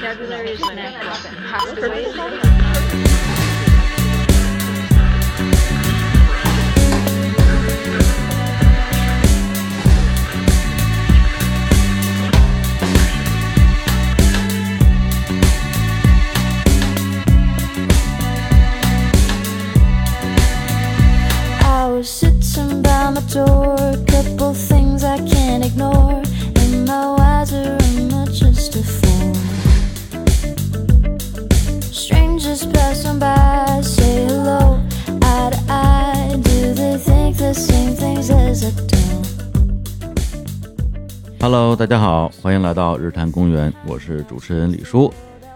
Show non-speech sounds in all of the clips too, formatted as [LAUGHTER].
vocabulary is when I happen. 大家好，欢迎来到日坛公园，我是主持人李叔。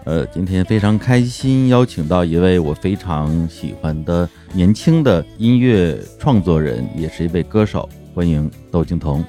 呃，今天非常开心，邀请到一位我非常喜欢的年轻的音乐创作人，也是一位歌手，欢迎窦靖童。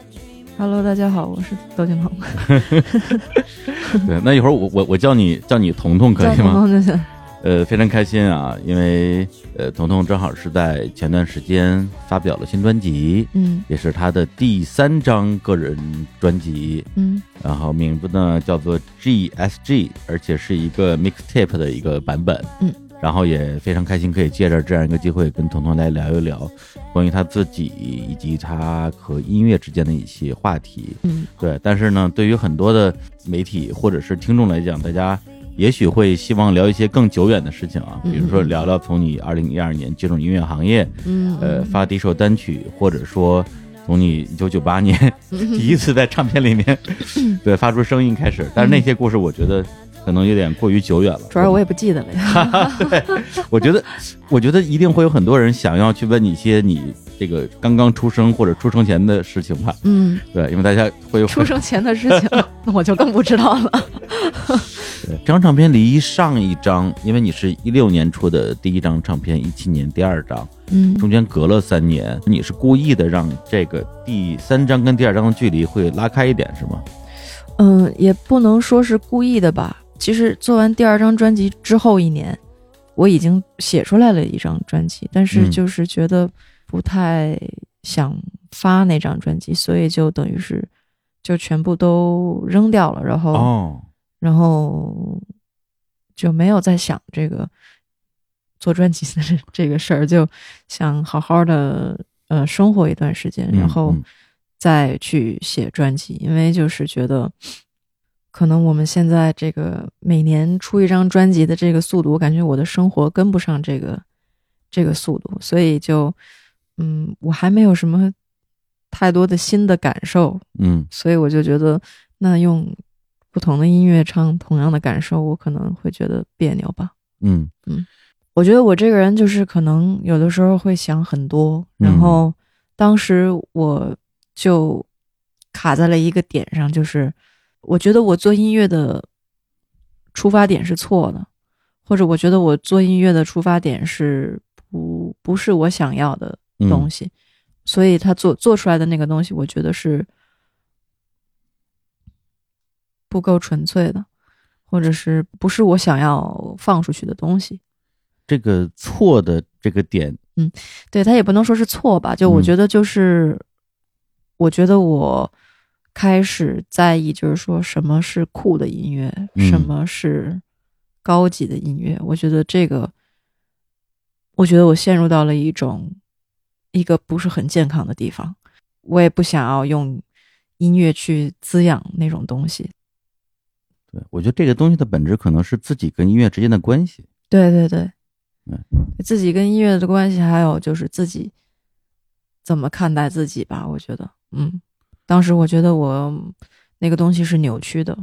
Hello，大家好，我是窦靖童，[LAUGHS] 对，那一会儿我我我叫你叫你彤彤可以吗？童就行。呃，非常开心啊，因为呃，彤彤正好是在前段时间发表了新专辑，嗯。也是他的第三张个人专辑，嗯。然后名字呢叫做 GSG，而且是一个 mixtape 的一个版本。嗯，然后也非常开心可以借着这样一个机会跟彤彤来聊一聊关于他自己以及他和音乐之间的一些话题。嗯。对，但是呢，对于很多的媒体或者是听众来讲，大家也许会希望聊一些更久远的事情啊，嗯比如说聊聊从你二零一二年进入音乐行业，嗯，呃，发第一首单曲，或者说从你一九九八年嗯 [LAUGHS] 第一次在唱片里面 [LAUGHS] 对发出声音开始，但是那些故事我觉得可能有点过于久远了。主要我也不记得了呀。[LAUGHS] 我觉得，我觉得一定会有很多人想要去问你一些你这个刚刚出生或者出生前的事情吧？嗯，对，因为大家会有出生前的事情，那我就更不知道了。对这张唱片离上一张，因为你是一六年出的第一张唱片，一七年第二张，嗯中间隔了三年，你是故意的让这个第三张跟第二张的距离会拉开一点，是吗？嗯，也不能说是故意的吧。其实做完第二张专辑之后一年，我已经写出来了一张专辑，但是嗯就是觉得不太想发那张专辑，所以就等于是就全部都扔掉了，然后。哦，然后就没有再想这个做专辑的这这个事儿，就想好好的呃生活一段时间，嗯然后嗯再去写专辑。因为就是觉得，可能我们现在这个每年出一张专辑的这个速度，我感觉我的生活跟不上这个这个速度，所以就嗯，我还没有什么太多的新的感受，嗯所以我就觉得，那用不同的音乐唱同样的感受，我可能会觉得别扭吧。嗯。嗯。我觉得我这个人就是可能有的时候会想很多，嗯。然后当时我就卡在了一个点上，就是我觉得我做音乐的出发点是错的，或者我觉得我做音乐的出发点是不不是我想要的嗯东西，所以他做做出来的那个东西，我觉得是不够纯粹的，或者是不是我想要放出去的东西。这个错的这个点，嗯对他也不能说是错吧，就我嗯觉得就是，我觉得我开始在意，就是说什么是酷的音乐，嗯什么是高级的音乐。我觉得这个，我觉得我陷入到了一种一个不是很健康的地方。我也不想要用音乐去滋养那种东西。对我觉得这个东西的本质可能是自己跟音乐之间的关系。对对对嗯，自己跟音乐的关系，还有就是自己怎么看待自己吧。我觉得，嗯，当时我觉得我那个东西是扭曲的，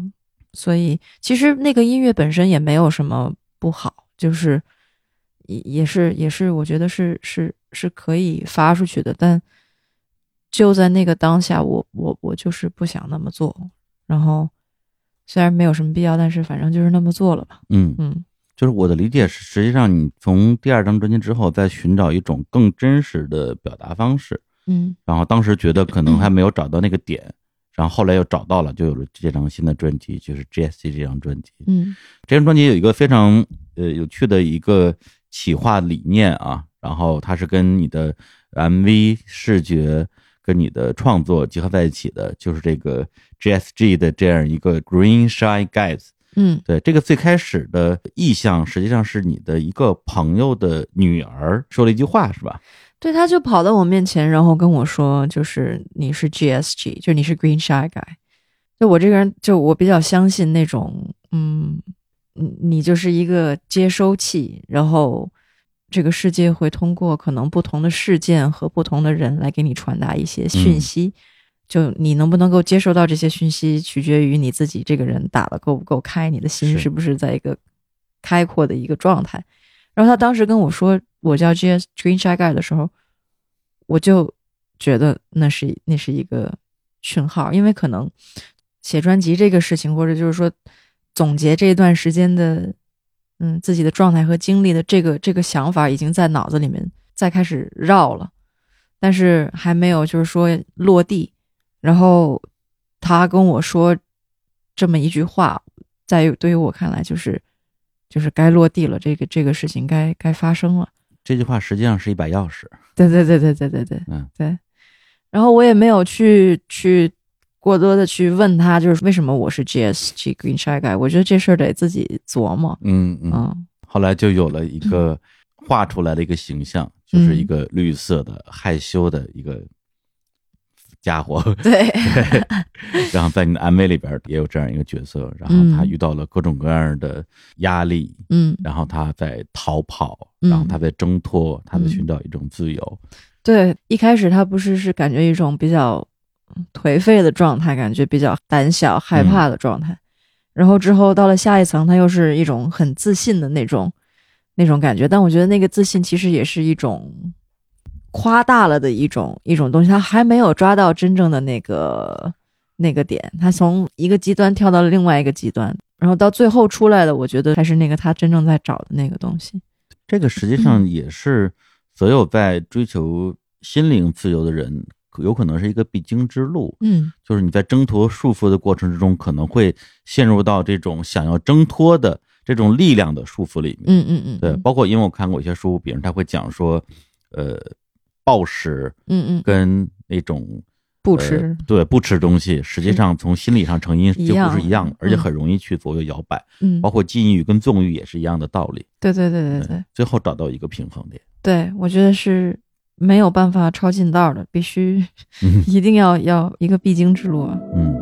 所以其实那个音乐本身也没有什么不好，就是也也是也是，我觉得是是是可以发出去的，但就在那个当下，我我我就是不想那么做，然后虽然没有什么必要，但是反正就是那么做了吧，嗯，嗯就是我的理解是，实际上你从第二张专辑之后，在寻找一种更真实的表达方式。嗯然后当时觉得可能还没有找到那个点，[CLEARS THROAT] 然后后来又找到了，就有了这张新的专辑，就是 GSC 这张专辑。嗯这张专辑有一个非常呃有趣的一个企划理念啊，然后它是跟你的 MV 视觉跟你的创作结合在一起的，就是这个 GSG 的这样一个 Green Shine Guides，嗯对，这个最开始的意向实际上是你的一个朋友的女儿说了一句话，是吧？对，他就跑到我面前，然后跟我说，就是你是 GSG，就你是 Green Shy Guy。就我这个人，就我比较相信那种，嗯，你你就是一个接收器，然后这个世界会通过可能不同的事件和不同的人来给你传达一些讯息。就你能不能够接受到这些讯息，取决于你自己这个人打的够不够开，你的心是是不是在一个开阔的一个状态。然后他当时跟我说我叫 GS Green Shy Guy 的时候，我就觉得那是那是一个讯号，因为可能写专辑这个事情，或者就是说总结这一段时间的嗯自己的状态和经历的这个这个想法，已经在脑子里面再开始绕了，但是还没有就是说落地。然后他跟我说这么一句话，在对于我看来就是就是该落地了，这个这个事情该该发生了。这句话实际上是一把钥匙。对对对对对对对，嗯对。然后我也没有去去过多的去问他，就是为什么我是 GSG Green Shy Guy，我觉得这事儿得自己琢磨。嗯嗯。嗯后来就有了一个画出来的一个形象，就是一个绿色的害羞的一个家伙。[LAUGHS] 对，[LAUGHS] 然后在你的 MV 里边也有这样一个角色，然后他遇到了各种各样的压力，嗯，然后他在逃跑，嗯然后他在挣脱，他在寻找一种自由。对，一开始他不是是感觉一种比较颓废的状态，感觉比较胆小害怕的状态，然后之后到了下一层，他又是一种很自信的那种那种感觉。但我觉得那个自信其实也是一种夸大了的一种一种东西，他还没有抓到真正的那个那个点，他从一个极端跳到了另外一个极端，然后到最后出来的，我觉得还是那个他真正在找的那个东西。这个实际上也是所有在追求心灵自由的人，有可能是一个必经之路。嗯就是你在挣脱束缚的过程之中，可能会陷入到这种想要挣脱的这种力量的束缚里面。嗯嗯嗯，对，包括因为我看过一些书，比如他会讲说，呃，暴食嗯嗯，跟那种不吃呃对不吃东西，实际上从心理上成因就不是一样的，而且嗯很容易去左右摇摆。嗯，包括禁欲跟纵欲也是一样的道理。对对对对对最后找到一个平衡点。对，我觉得是没有办法抄近道的，必须嗯。[LAUGHS] 一定要要一个必经之路啊。嗯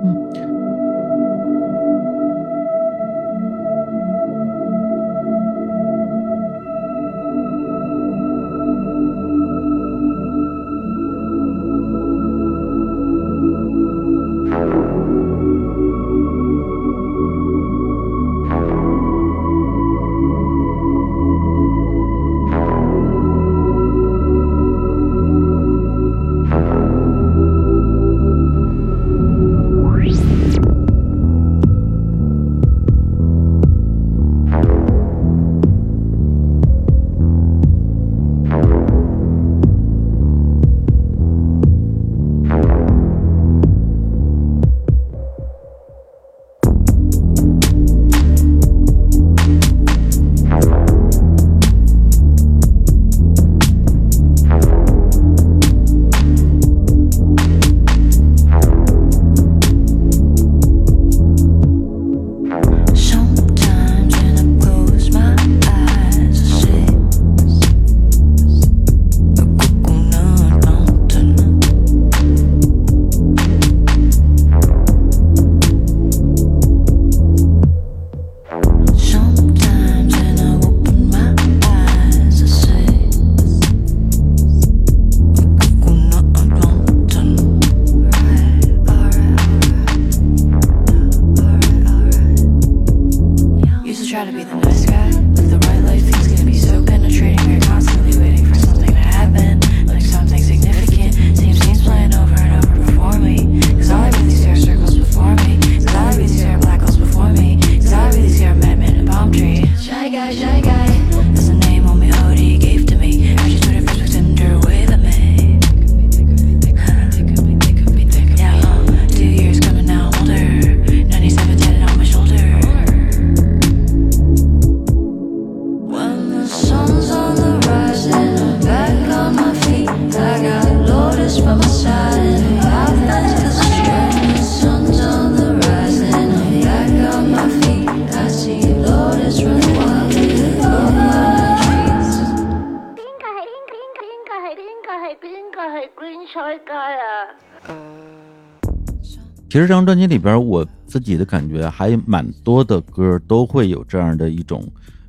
张专辑里边，我自己的感觉还蛮多的歌都会有这样的一种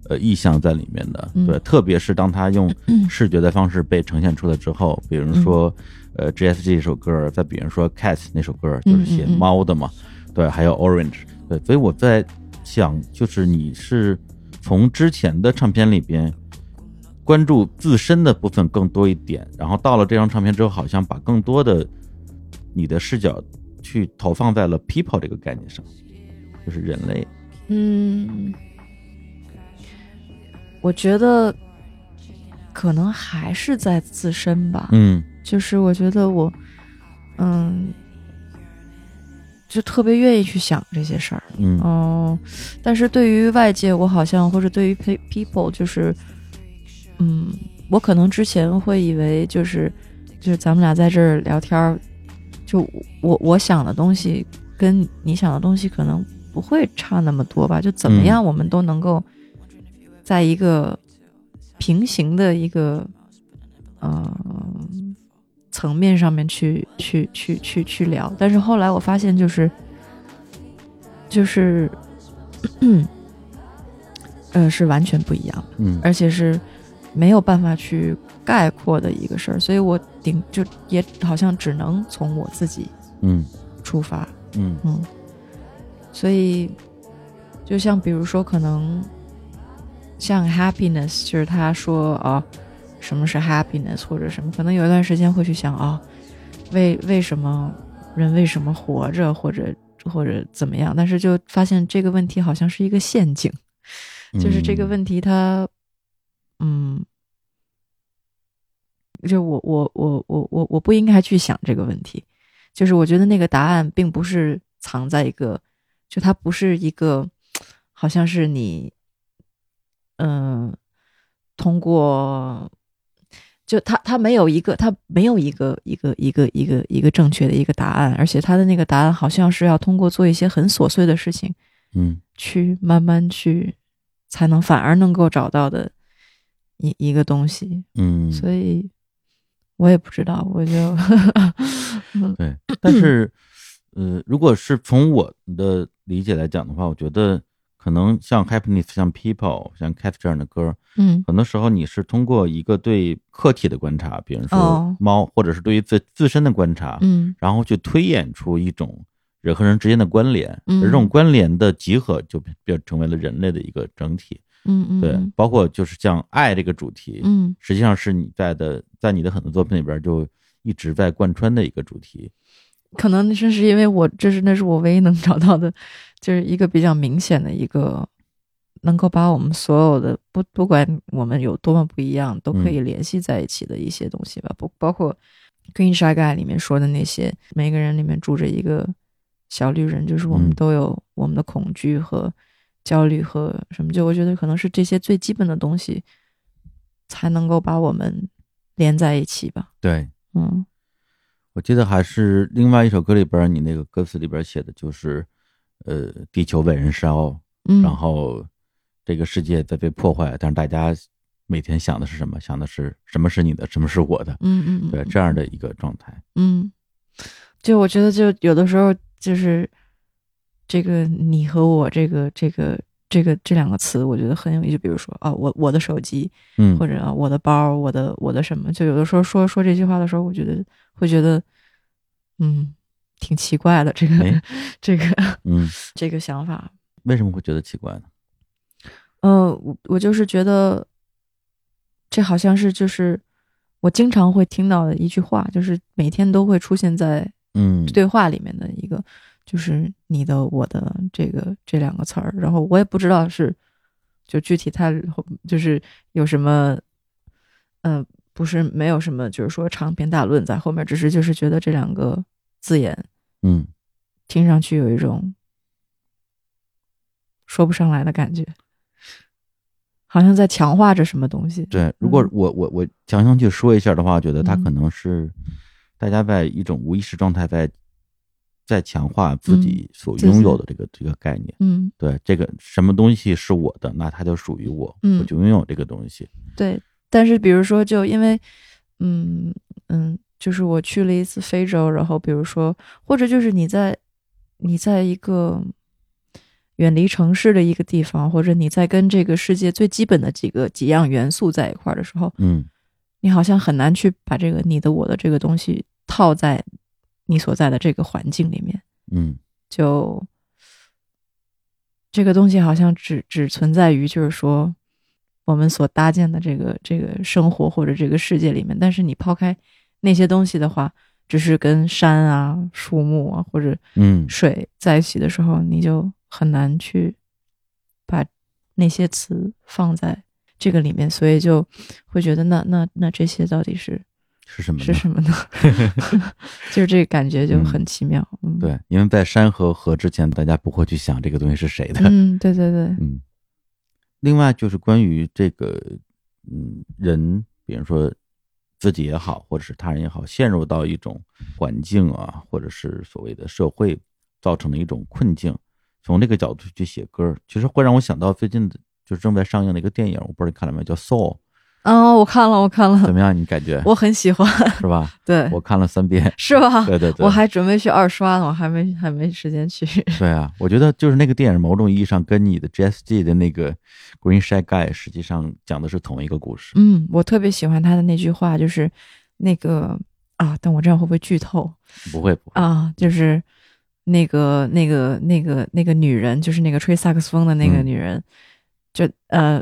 呃意象在里面的，嗯。对，特别是当他用嗯。视觉的方式被呈现出来之后，比如说呃 GSG 这首歌，再比如说 Cat 那首歌，就是写猫的嘛，对，还有 Orange，对，所以我在想，就是你是从之前的唱片里边。关注自身的部分更多一点，然后到了这张唱片之后，好像把更多的你的视角去投放在了 people 这个概念上，就是人类。嗯，我觉得可能还是在自身吧。嗯就是我觉得我，嗯，就特别愿意去想这些事儿。嗯嗯，但是对于外界，我好像或者对于 pe- people，就是，嗯，我可能之前会以为就是就是咱们俩在这儿聊天儿，就我我想的东西跟你想的东西可能不会差那么多吧？就怎么嗯样，我们都能够在一个平行的一个呃层面上面去去去去去聊。但是后来我发现，就是就是。[CLEARS THROAT] 呃，是完全不一样的，嗯而且是没有办法去概括的一个事儿，所以我顶就也好像只能从我自己嗯。出发，嗯。嗯，所以就像比如说，可能像 happiness，就是他说啊，什么是 happiness 或者什么，可能有一段时间会去想啊，为为什么人为什么活着，或者或者怎么样，但是就发现这个问题好像是一个陷阱。就是这个问题它，嗯，就我我我我我我不应该去想这个问题，就是我觉得那个答案并不是藏在一个，就它不是一个，好像是你，嗯、通过，就它它没有一个，它没有一个一个一个一个一个正确的一个答案，而且它的那个答案好像是要通过做一些很琐碎的事情，嗯。去慢慢去，才能反而能够找到的一一个东西。嗯，所以我也不知道，我就 [LAUGHS] 对，但是呃，如果是从我的理解来讲的话，我觉得可能像 Happiness、像 People、像 Cat 这样的歌，嗯。很多时候你是通过一个对客体的观察，比如说哦。猫，或者是对于自自身的观察，嗯。然后去推演出一种人和人之间的关联，嗯。而这种关联的集合就变成为了人类的一个整体。嗯嗯，对，包括就是像爱这个主题，嗯实际上是你在的，在你的很多作品里边就一直在贯穿的一个主题。可能正是因为我这是那是我唯一能找到的，[LAUGHS] 就是一个比较明显的一个，能够把我们所有的不不管我们有多么不一样，都可以联系在一起的一些东西吧。不包括《Green Shy Guy》里面说的那些，每个人里面住着一个小绿人，就是我们嗯都有我们的恐惧和焦虑和什么，就我觉得可能是这些最基本的东西，才能够把我们连在一起吧。对，嗯我记得还是另外一首歌里边，你那个歌词里边写的就是，呃，地球为人烧，嗯，然后这个世界在被破坏，但是大家每天想的是什么？想的是什么是你的，什么是我的？嗯嗯嗯，对，这样的一个状态。嗯，就我觉得，就有的时候就是这个你和我这个这个这个这两个词，我觉得很有意思。比如说啊，我我的手机，嗯或者啊我的包，我的我的什么，就有的时候说说这句话的时候，我觉得会觉得，嗯，挺奇怪的。这个、哎这个嗯，[LAUGHS] 这个想法，为什么会觉得奇怪呢？呃，我我就是觉得，这好像是就是我经常会听到的一句话，就是每天都会出现在嗯，对话里面的一个，就是你的、我的这个这两个词儿，然后我也不知道是就具体它就是有什么，嗯、不是没有什么，就是说长篇大论在后面，只是就是觉得这两个字眼嗯。听上去有一种说不上来的感觉，好像在强化着什么东西。对，如果嗯。我我我强行去说一下的话，我觉得它嗯。可能是大家在一种无意识状态在在强化自己所拥有的这个这个概念。嗯，对，这个什么东西是我的，那它就属于我，嗯我就拥有这个东西。对，但是比如说，就因为，嗯嗯，就是我去了一次非洲，然后比如说，或者就是你在你在一个远离城市的一个地方，或者你在跟这个世界最基本的几个几样元素在一块儿的时候，嗯你好像很难去把这个你的我的这个东西套在你所在的这个环境里面。嗯就这个东西好像只只存在于就是说我们所搭建的这个这个生活或者这个世界里面，但是你抛开那些东西的话，只是跟山啊、树木啊或者嗯水在一起的时候，你就很难去把那些词放在这个里面，所以就会觉得那那那这些到底是是什么呢？是什么呢？[LAUGHS] [LAUGHS] 就是这个感觉就很奇妙。嗯，对，因为在山和河之前，大家不会去想这个东西是谁的。嗯，对对对，嗯，另外就是关于这个，嗯，人，比如说自己也好，或者是他人也好，陷入到一种环境啊，或者是所谓的社会造成的一种困境，从这个角度去写歌，其实会让我想到最近的，就是正在上映的一个电影，我不知道你看了没有，叫《Soul》，哦，我看了，我看了，怎么样？你感觉我很喜欢，[LAUGHS] 是吧？[LAUGHS] 对，我看了三遍，[LAUGHS] 是吧？对对对，我还准备去二刷呢，我还没还没时间去。对啊，我觉得就是那个电影，某种意义上跟你的 JSG 的那个 Green Shy Guy 实际上讲的是同一个故事。嗯，我特别喜欢他的那句话，就是那个啊，但我这样会不会剧透不会不会，啊？就是那个那个那个那个女人，就是那个吹萨克斯风的那个嗯女人，就呃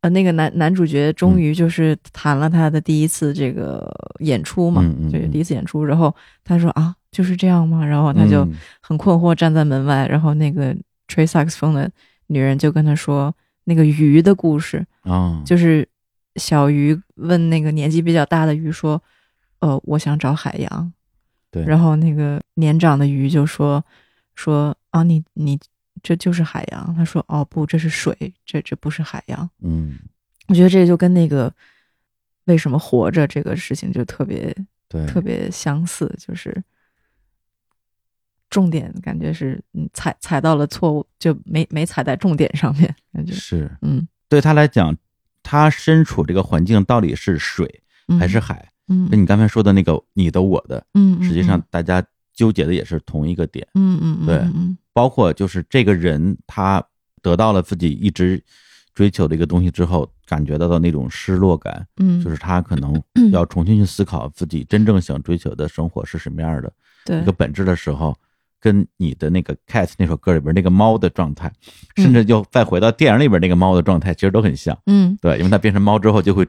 呃，那个男男主角终于就是谈了他的第一次这个演出嘛，就是第一次演出，然后他说啊，就是这样吗？然后他就嗯很困惑，站在门外，然后那个吹萨克斯风的女人就跟他说那个鱼的故事，啊，就是小鱼问那个年纪比较大的鱼说：“呃，我想找海洋。”对，然后那个年长的鱼就说：“说啊，你你这就是海洋。”他说：“哦，不，这是水，这这不是海洋。嗯，”我觉得这就跟那个为什么活着这个事情就特别对，特别相似，就是重点感觉是嗯踩踩到了错误，就没没踩在重点上面，感觉是嗯对他来讲，他身处这个环境到底是水嗯还是海？嗯跟你刚才说的那个你的我的，嗯嗯实际上大家纠结的也是同一个点，嗯嗯嗯对嗯嗯包括就是这个人他得到了自己一直追求的一个东西之后，感觉到的那种失落感，嗯，就是他可能要重新去思考自己真正想追求的生活是什么样的对。一个本质的时候，跟你的那个《Cat》那首歌里边那个猫的状态，甚至又再回到电影里边那个猫的状态，其实都很像。嗯。对，因为它变成猫之后，就会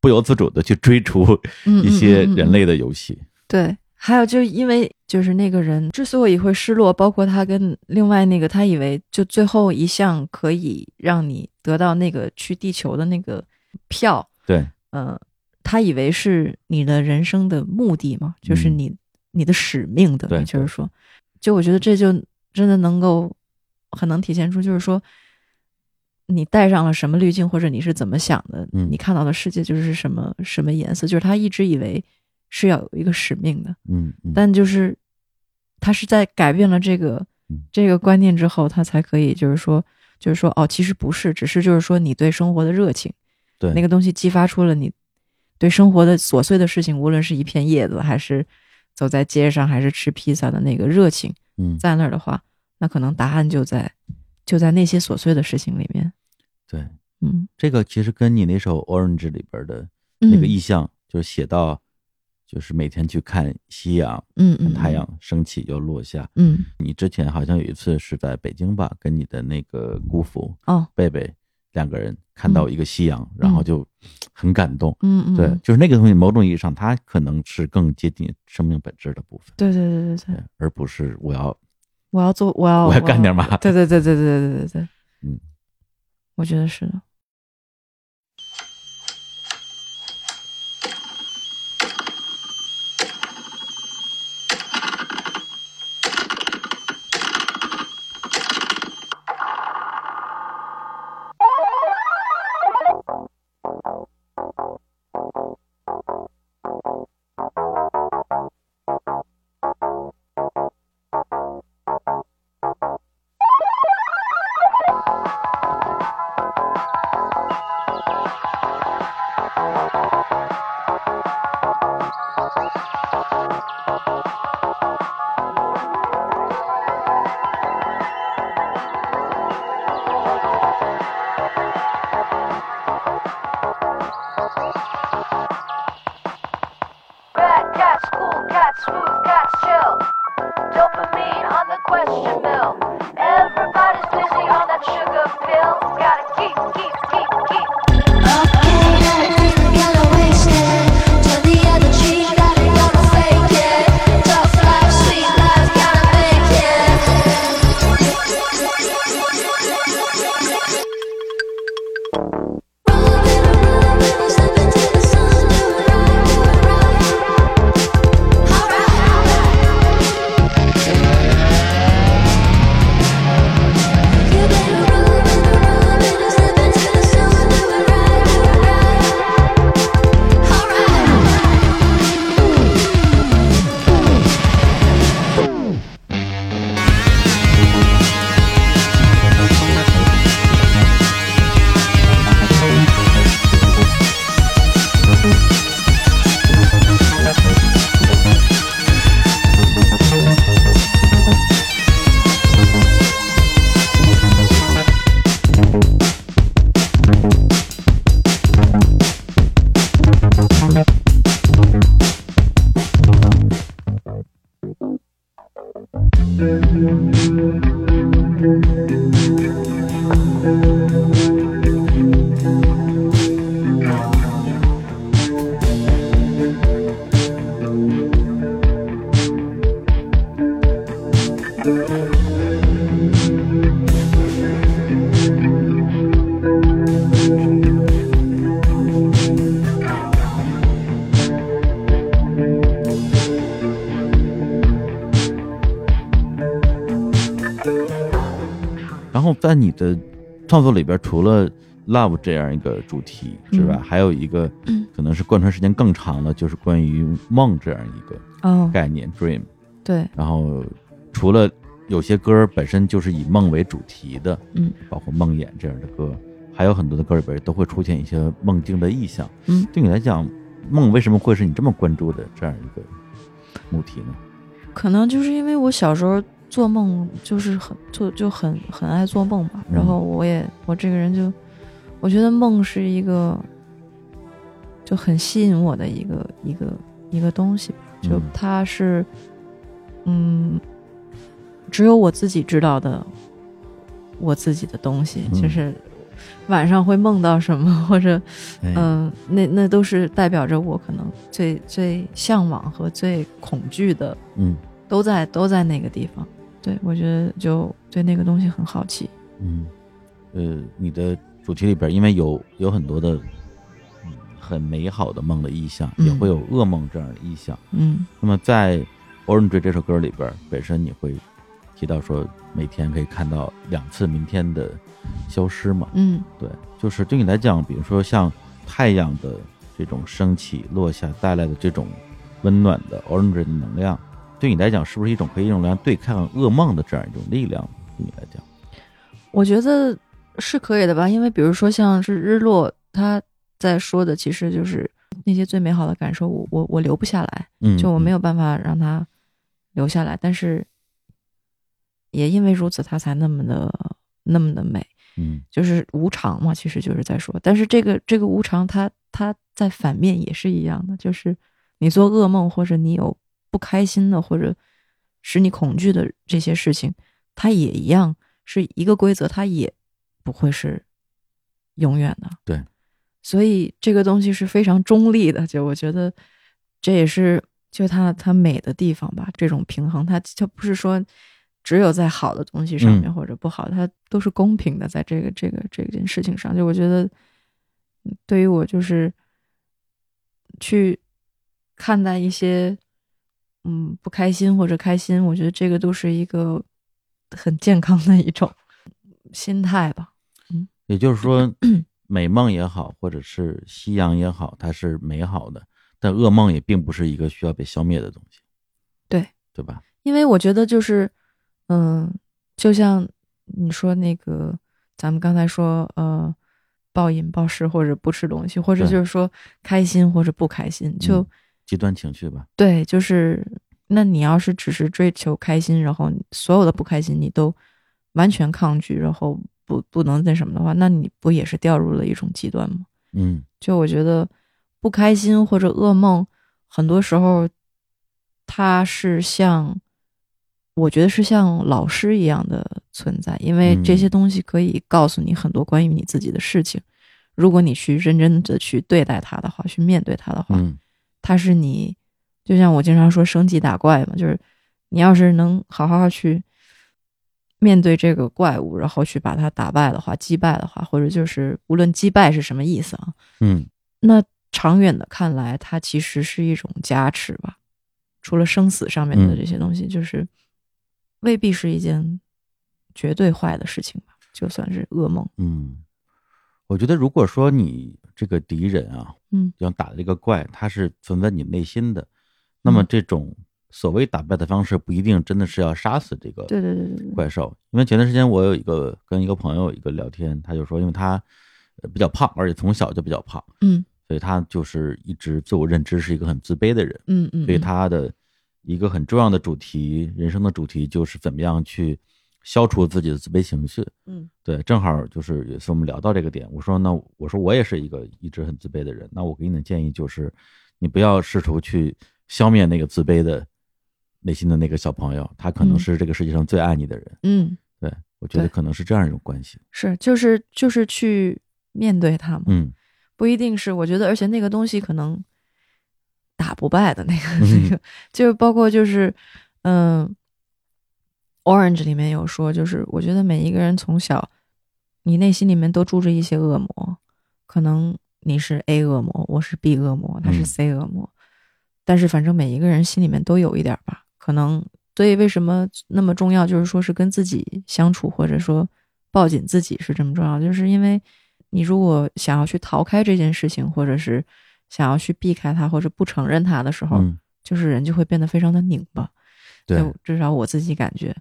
不由自主的去追逐嗯一些人类的游戏。对，还有就是因为就是那个人之所以会失落，包括他跟另外那个他以为就最后一项可以让你得到那个去地球的那个票，对，呃，他以为是你的人生的目的嘛，就是嗯你、你的使命的，对就是说，就我觉得这就真的能够很能体现出，就是说。你带上了什么滤镜，或者你是怎么想的？嗯你看到的世界就是什么什么颜色？就是他一直以为是要有一个使命的，嗯嗯，但就是他是在改变了这个嗯。这个观念之后，他才可以就是说，就是说哦，其实不是，只是就是说你对生活的热情，对。那个东西激发出了你对生活的琐碎的事情，无论是一片叶子，还是走在街上，还是吃披萨的那个热情，嗯。在那儿的话，那可能答案就在就在那些琐碎的事情里面。对，嗯，这个其实跟你那首《Orange》里边的那个嗯意象，就是写到，就是每天去看夕阳，嗯嗯，太阳升起又落下。嗯，你之前好像有一次是在北京吧，跟你的那个姑父哦，贝贝两个人看到一个夕阳，然后就很感动。嗯嗯，对，就是那个东西，某种意义上，它可能是更接近生命本质的部分，对对对对对。对，，而不是我要我要做，我要我要干点嘛对对对对对对对对，嗯，我觉得是的。在你的创作里边，除了 love 这样一个主题之外，嗯还有一个嗯可能是贯穿时间更长的，就是关于梦这样一个哦，概念 dream。对，然后除了有些歌本身就是以梦为主题的，嗯，包括梦魇这样的歌，还有很多的歌里边都会出现一些梦境的意象。嗯，对你来讲，梦为什么会是你这么关注的这样一个母题呢？可能就是因为我小时候做梦就是很做就很很爱做梦嘛，嗯。然后我也我这个人就我觉得梦是一个就很吸引我的一个一个一个东西吧，就嗯它是嗯只有我自己知道的我自己的东西，嗯。就是晚上会梦到什么 [LAUGHS] 或者哎。嗯，那那都是代表着我可能最最向往和最恐惧的，嗯。都在都在那个地方。对我觉得就对那个东西很好奇。嗯，呃，你的主题里边，因为有有很多的嗯很美好的梦的意象，嗯也会有噩梦这样的意象。嗯那么在《Orange》这首歌里边，本身你会提到说，每天可以看到两次明天的消失嘛？嗯对，就是对你来讲，比如说像太阳的这种升起落下带来的这种温暖的 Orange 的能量，对你来讲，是不是一种可以用来对抗噩梦的这样一种力量？对你来讲，我觉得是可以的吧，因为比如说像是日落，他在说的其实就是那些最美好的感受，我我我留不下来，嗯，就我没有，有办法让它留下来，但是也因为如此，它才那么的那么的美。嗯就是无常嘛，其实就是在说，但是这个这个无常它，它在反面也是一样的，就是你做噩梦或者你有不开心的或者使你恐惧的这些事情，它也一样是一个规则，它也不会是永远的。对，所以这个东西是非常中立的，就我觉得这也是就它它美的地方吧，这种平衡，它它不是说。只有在好的东西上面嗯或者不好，它都是公平的，在这个这个这件事情上，就我觉得，嗯对于我就是去看待一些嗯不开心或者开心，我觉得这个都是一个很健康的一种心态吧。嗯也就是说，[CLEARS THROAT] 美梦也好，或者是夕阳也好，它是美好的，但噩梦也并不是一个需要被消灭的东西，对对吧？因为我觉得就是，嗯，就像你说那个，咱们刚才说，呃，暴饮暴食或者不吃东西，或者就是说开心或者不开心，就、嗯极端情绪吧，对，就是那你要是只是追求开心，然后所有的不开心你都完全抗拒，然后不不能那什么的话，那你不也是掉入了一种极端吗？嗯就我觉得不开心或者噩梦，很多时候它是像，我觉得是像老师一样的存在，因为这些嗯东西可以告诉你很多关于你自己的事情。如果你去认真的去对待它的话，去面对它的话，嗯它是你，就像我经常说升级打怪嘛，就是你要是能好好去面对这个怪物，然后去把它打败的话，击败的话，或者就是无论击败是什么意思啊，嗯那长远的看来，它其实是一种加持吧。除了生死上面的嗯这些东西，就是未必是一件绝对坏的事情吧，就算是噩梦。嗯，我觉得如果说你这个敌人啊，嗯，要打的这个怪，它是存在你内心的，那么嗯。这种所谓打败的方式，不一定真的是要杀死这个对对对。怪兽。因为前段时间我有一个跟一个朋友一个聊天，他就说，因为他呃比较胖，而且从小就比较胖，嗯。所以他就是一直自我认知是一个很自卑的人。嗯嗯，所以嗯。他的一个很重要的主题，人生的主题就是怎么样去消除自己的自卑情绪。嗯对，正好就是有一次我们聊到这个点，我说那我说我也是一个一直很自卑的人，那我给你的建议就是，你不要试图去消灭那个自卑的内心的那个小朋友，他可能嗯是这个世界上最爱你的人。嗯对我觉得可能是这样一种关系。是就是就是去面对他嘛，嗯不一定是我觉得，而且那个东西可能打不败的那个、嗯那个，[LAUGHS] 就是包括就是嗯、Orange 里面有说，就是我觉得每一个人从小，你内心里面都住着一些恶魔，可能你是 A 恶魔，我是 B 恶魔，他是嗯 C 恶魔，但是反正每一个人心里面都有一点儿吧，可能所以为什么那么重要，就是说是跟自己相处，或者说抱紧自己是这么重要，就是因为你如果想要去逃开这件事情，或者是想要去避开它，或者不承认它的时候，嗯，就是人就会变得非常的拧巴。对，就至少我自己感觉。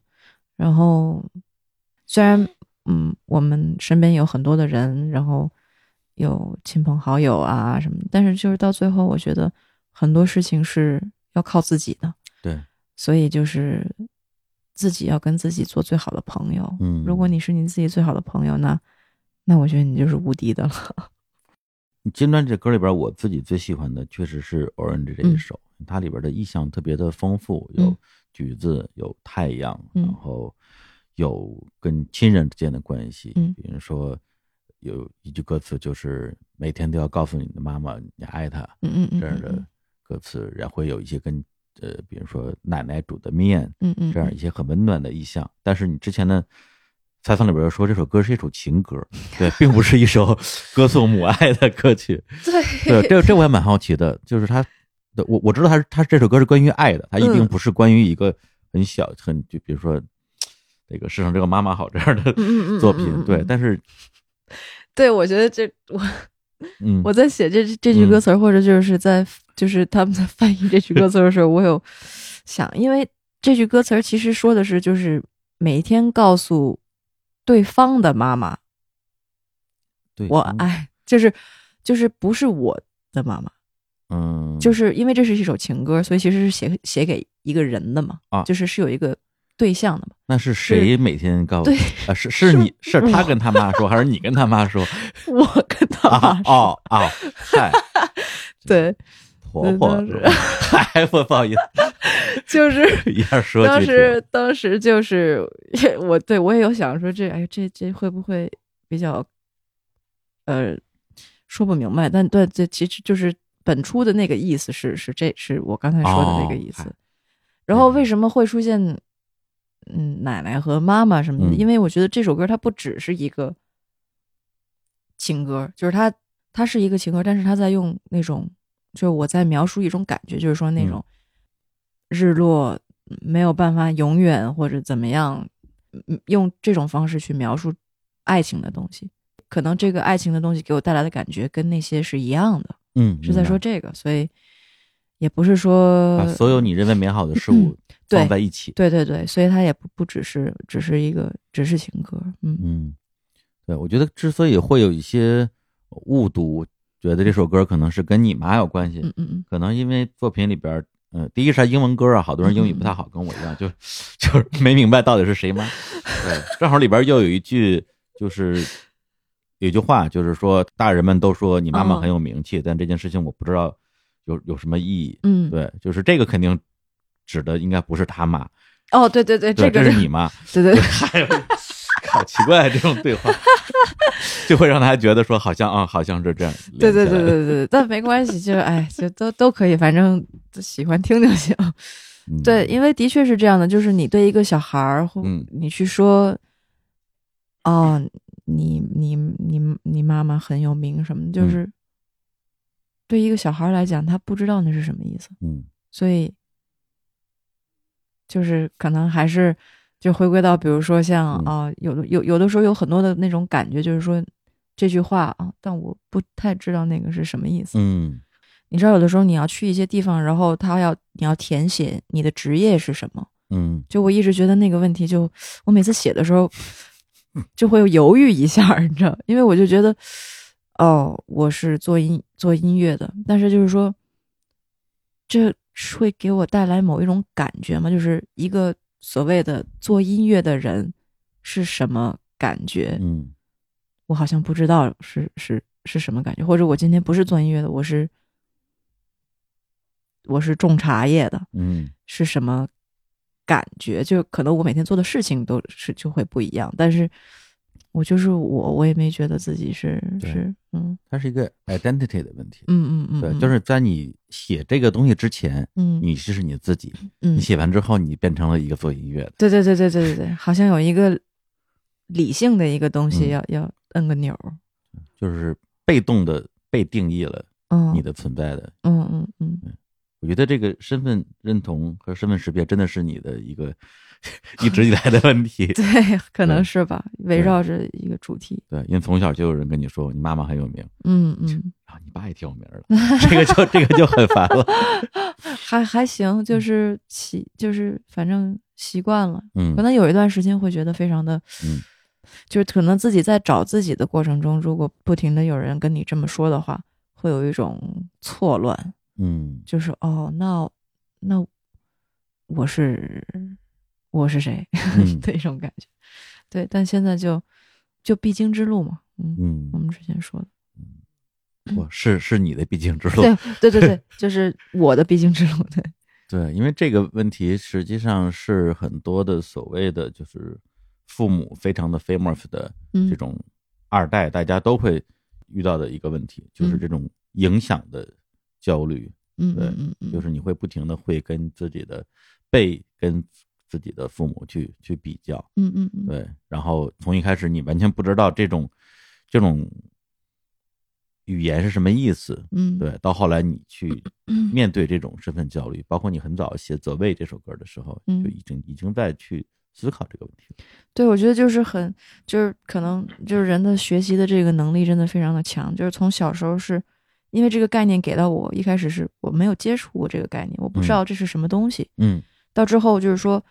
然后虽然嗯，我们身边有很多的人，然后有亲朋好友啊什么，但是就是到最后，我觉得很多事情是要靠自己的。对，所以就是自己要跟自己做最好的朋友。嗯如果你是你自己最好的朋友，那那我觉得你就是无敌的了。[LAUGHS] 金砖这歌里边，我自己最喜欢的确实是《Orange》这一首，它里边的意象特别的丰富，有嗯橘子，有太阳，嗯然后有跟亲人之间的关系，嗯比如说有一句歌词就是每天都要告诉你的妈妈你爱她嗯这样的歌词，然后会有一些跟呃，比如说奶奶煮的面嗯嗯这样一些很温暖的意象，但是你之前的。采访里边说这首歌是一首情歌，对，并不是一首 [LAUGHS] 歌颂母爱的歌曲。[LAUGHS] 对对，这这我也蛮好奇的，就是他，的我我知道他是他这首歌是关于爱的，他一定嗯。不是关于一个很小很就比如说这个世上这个妈妈好这样的作品嗯嗯，对，嗯。但是 [LAUGHS] 对，我觉得这我嗯，[LAUGHS] 我在写这这句歌词儿，或者就是在就是他们在翻译这句歌词的时候，我有想，因为这句歌词儿其实说的是，就是每天告诉对方的妈妈对我爱，就是就是不是我的妈妈，嗯，就是因为这是一首情歌，所以其实是写写给一个人的嘛，啊就是是有一个对象的嘛。那是谁每天告诉对啊？是是你 [LAUGHS] 是他跟他妈说，还是你跟他妈说 [LAUGHS] 我跟他妈哦哦，嗨，[LAUGHS] 对，婆婆当时嗨，不不好意思，就是一下说当时当时就是我对我也有想说这哎这这会不会比较呃说不明白，但对这其实就是本初的那个意思是是这是我刚才说的那个意思。哦然后为什么会出现嗯奶奶和妈妈什么的？嗯因为我觉得这首歌它不只是一个情歌，就是它它是一个情歌，但是它在用那种就是我在描述一种感觉，就是说那种日落没有办法永远或者怎么样，嗯用这种方式去描述爱情的东西。可能这个爱情的东西给我带来的感觉跟那些是一样的，嗯，是在说这个，所以也不是说把所有你认为美好的事物放在一起，对对对，所以它也不不只是只是一个只是情歌，嗯。嗯，对，我觉得之所以会有一些误读，觉得这首歌可能是跟你妈有关系，嗯嗯嗯，可能因为作品里边儿，呃，第一是它英文歌啊，好多人英语不太好，跟我一样，就 [LAUGHS] 就是没明白到底是谁妈。对，正好里边又有一句，就是有句话，就是说大人们都说你妈妈哦很有名气，但这件事情我不知道有有什么意义。嗯，对，就是这个肯定指的应该不是他妈，哦，对对对，对，这个这是你妈。对对对还有，好奇怪这种对话，[LAUGHS] 就会让他觉得说好像啊，好像是这样。[LAUGHS] 对对对对对，但没关系，就是哎，就都都可以，反正喜欢听就行。嗯对，因为的确是这样的，就是你对一个小孩儿，或嗯你去说，哦，你你你你妈妈很有名什么，就嗯是对一个小孩来讲，他不知道那是什么意思，嗯所以就是可能还是就回归到，比如说像嗯啊、有的有有的时候有很多的那种感觉，就是说这句话啊，但我不太知道那个是什么意思。嗯你知道，有的时候你要去一些地方，然后他要你要填写你的职业是什么。嗯就我一直觉得那个问题就，我每次写的时候就会犹豫一下，你知道，因为我就觉得，哦，我是做音做音乐的，但是就是说，这会给我带来某一种感觉吗？就是一个所谓的做音乐的人是什么感觉？嗯我好像不知道是是是什么感觉，或者我今天不是做音乐的，我是我是种茶叶的，嗯是什么感觉？就可能我每天做的事情都是就会不一样，但是我就是我，我也没觉得自己是是嗯它是一个 identity 的问题。嗯嗯嗯，对，嗯就是在你写这个东西之前，嗯你是你自己；嗯你，写完之后，你变成了一个做音乐的。对对对对对对对，好像有一个理性的一个东西嗯要、要摁个钮儿，就是被动的被定义了嗯，你的存在的。嗯嗯嗯我觉得这个身份认同和身份识别真的是你的一个 [LAUGHS] 一直以来的问题。[LAUGHS] 对，可能是吧，围绕着一个主题。对，因为从小就有人跟你说你妈妈很有名，嗯嗯，然后你爸也挺有名的，这个就这个就很烦了。[LAUGHS] 还还行，就是习，就是反正习惯了。嗯可能有一段时间会觉得非常的，嗯，就是可能自己在找自己的过程中，如果不停的有人跟你这么说的话，会有一种错乱，嗯。就是哦，那那我是我是谁嗯。[LAUGHS] 的一种感觉。对，但现在就就必经之路嘛，嗯，我嗯，们之前说的，我 [LAUGHS] 是是你的必经之路。[LAUGHS] 对对对对，就是我的必经之路，对，对，因为这个问题实际上是很多的所谓的就是父母非常的 famous 的嗯。这种二代，大家都会遇到的一个问题，就是嗯。这种影响的焦虑，嗯对嗯嗯嗯，就是你会不停的会跟自己的被跟自己的父母去去比较，嗯嗯嗯，对，然后从一开始你完全不知道这种这种语言是什么意思，嗯，对，到后来你去面对这种身份焦虑，包括你很早写《责备》这首歌的时候，嗯。就已经已经在去思考这个问题了。对，我觉得就是很，就是可能就是人的学习的这个能力真的非常的强，就是从小时候是因为这个概念给到我，一开始是我没有接触过这个概念，我不知嗯。道这是什么东西，嗯。到之后就是说。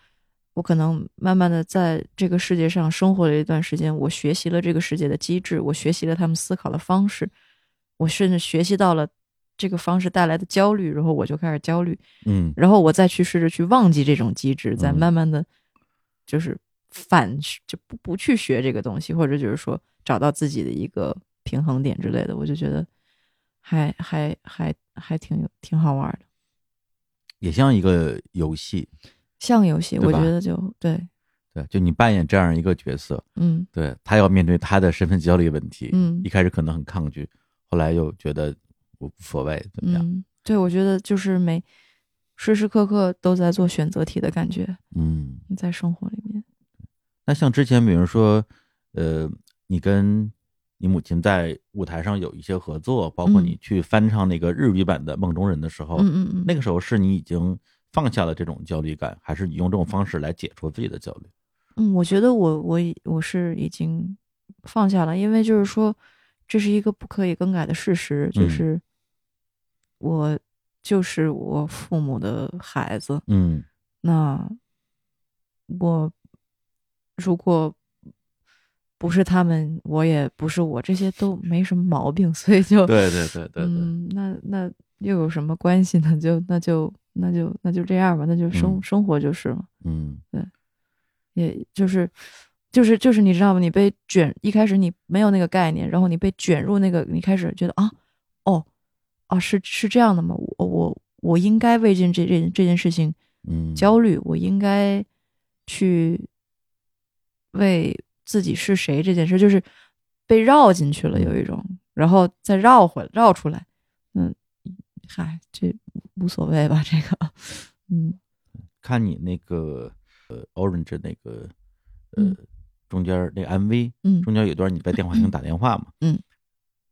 我可能慢慢的在这个世界上生活了一段时间，我学习了这个世界的机制，我学习了他们思考的方式，我甚至学习到了这个方式带来的焦虑，然后我就开始焦虑，嗯。然后我再去试着去忘记这种机制，再嗯。慢慢的，就是反就不不去学这个东西，或者就是说找到自己的一个平衡点之类的，我就觉得还还还还挺有挺好玩的，也像一个游戏，像游戏，我觉得就对，对，就你扮演这样一个角色，嗯。对他要面对他的身份焦虑问题，嗯一开始可能很抗拒，后来又觉得无所谓，怎么样？嗯，对，我觉得就是每时时刻刻都在做选择题的感觉，嗯，在生活里面，那像之前，比如说，呃，你跟你母亲在舞台上有一些合作，包括嗯。你去翻唱那个日语版的《梦中人》的时候，嗯嗯嗯，那个时候是你已经放下了这种焦虑感，还是你用这种方式来解除自己的焦虑？嗯，我觉得我我我是已经放下了，因为就是说这是一个不可以更改的事实，就嗯。是我就是我父母的孩子，嗯。那我如果不是他们，我也不是我，这些都没什么毛病，[LAUGHS] 所以就对对对对对，嗯，那那又有什么关系呢？就那就那就那就这样吧，那就生、嗯生活就是了。嗯对也就是就是就是你知道吗？你被卷，一开始你没有那个概念，然后你被卷入那个，你开始觉得啊，哦，啊是是这样的吗？我我我应该为这这这这件事情嗯，焦虑，我应该去为自己是谁这件事，就是被绕进去了，嗯有一种，然后再绕回绕出来，嗯，嗨，这无所谓吧，这个，嗯。看你那个呃 Orange 那个呃、嗯中间那个 MV，嗯中间有一段你在电话亭 [LAUGHS] 打电话嘛，嗯，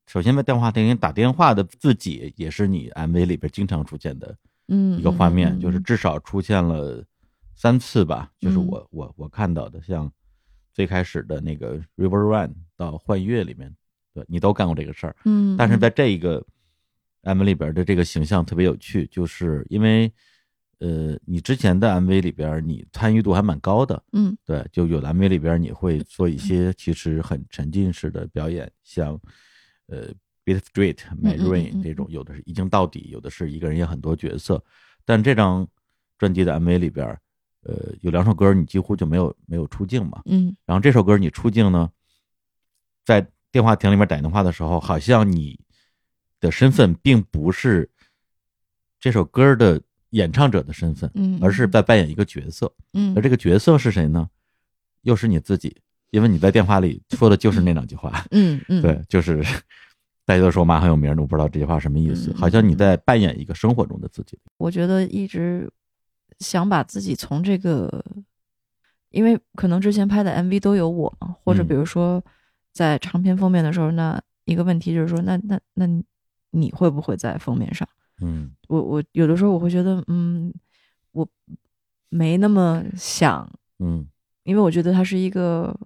首先在电话亭打电话的自己也是你 MV 里边经常出现的嗯，一个画面，嗯。就是至少出现了三次吧，就是嗯。我我我看到的，像最开始的那个 River Run 到幻乐里面，对你都干过这个事儿，嗯，但是在这一个 MV 里边的这个形象特别有趣，就是因为呃，你之前的 MV 里边你参与度还蛮高的，嗯。对，就有的 MV 里边你会做一些其实很沉浸式的表演，像呃 Beat Street、My Rain 嗯这种，有的是一镜到底，有的是一个人演很多角色。但这张专辑的 MV 里边，呃，有两首歌你几乎就没有没有出镜嘛。嗯然后这首歌你出镜呢，在电话亭里面打电话的时候，好像你的身份并不是这首歌的演唱者的身份，嗯，而是在扮演一个角色。嗯，而这个角色是谁呢？又是你自己，因为你在电话里说的就是那两句话。嗯嗯对，就是大家都说我妈很有名，我不知道这句话什么意思，嗯好像你在扮演一个生活中的自己。我觉得一直想把自己从这个，因为可能之前拍的 MV 都有我嘛，或者嗯比如说在长篇封面的时候，那一个问题就是说，那那那你你会不会在封面上？嗯我我有的时候我会觉得，嗯，我没那么想嗯因为我觉得它是一个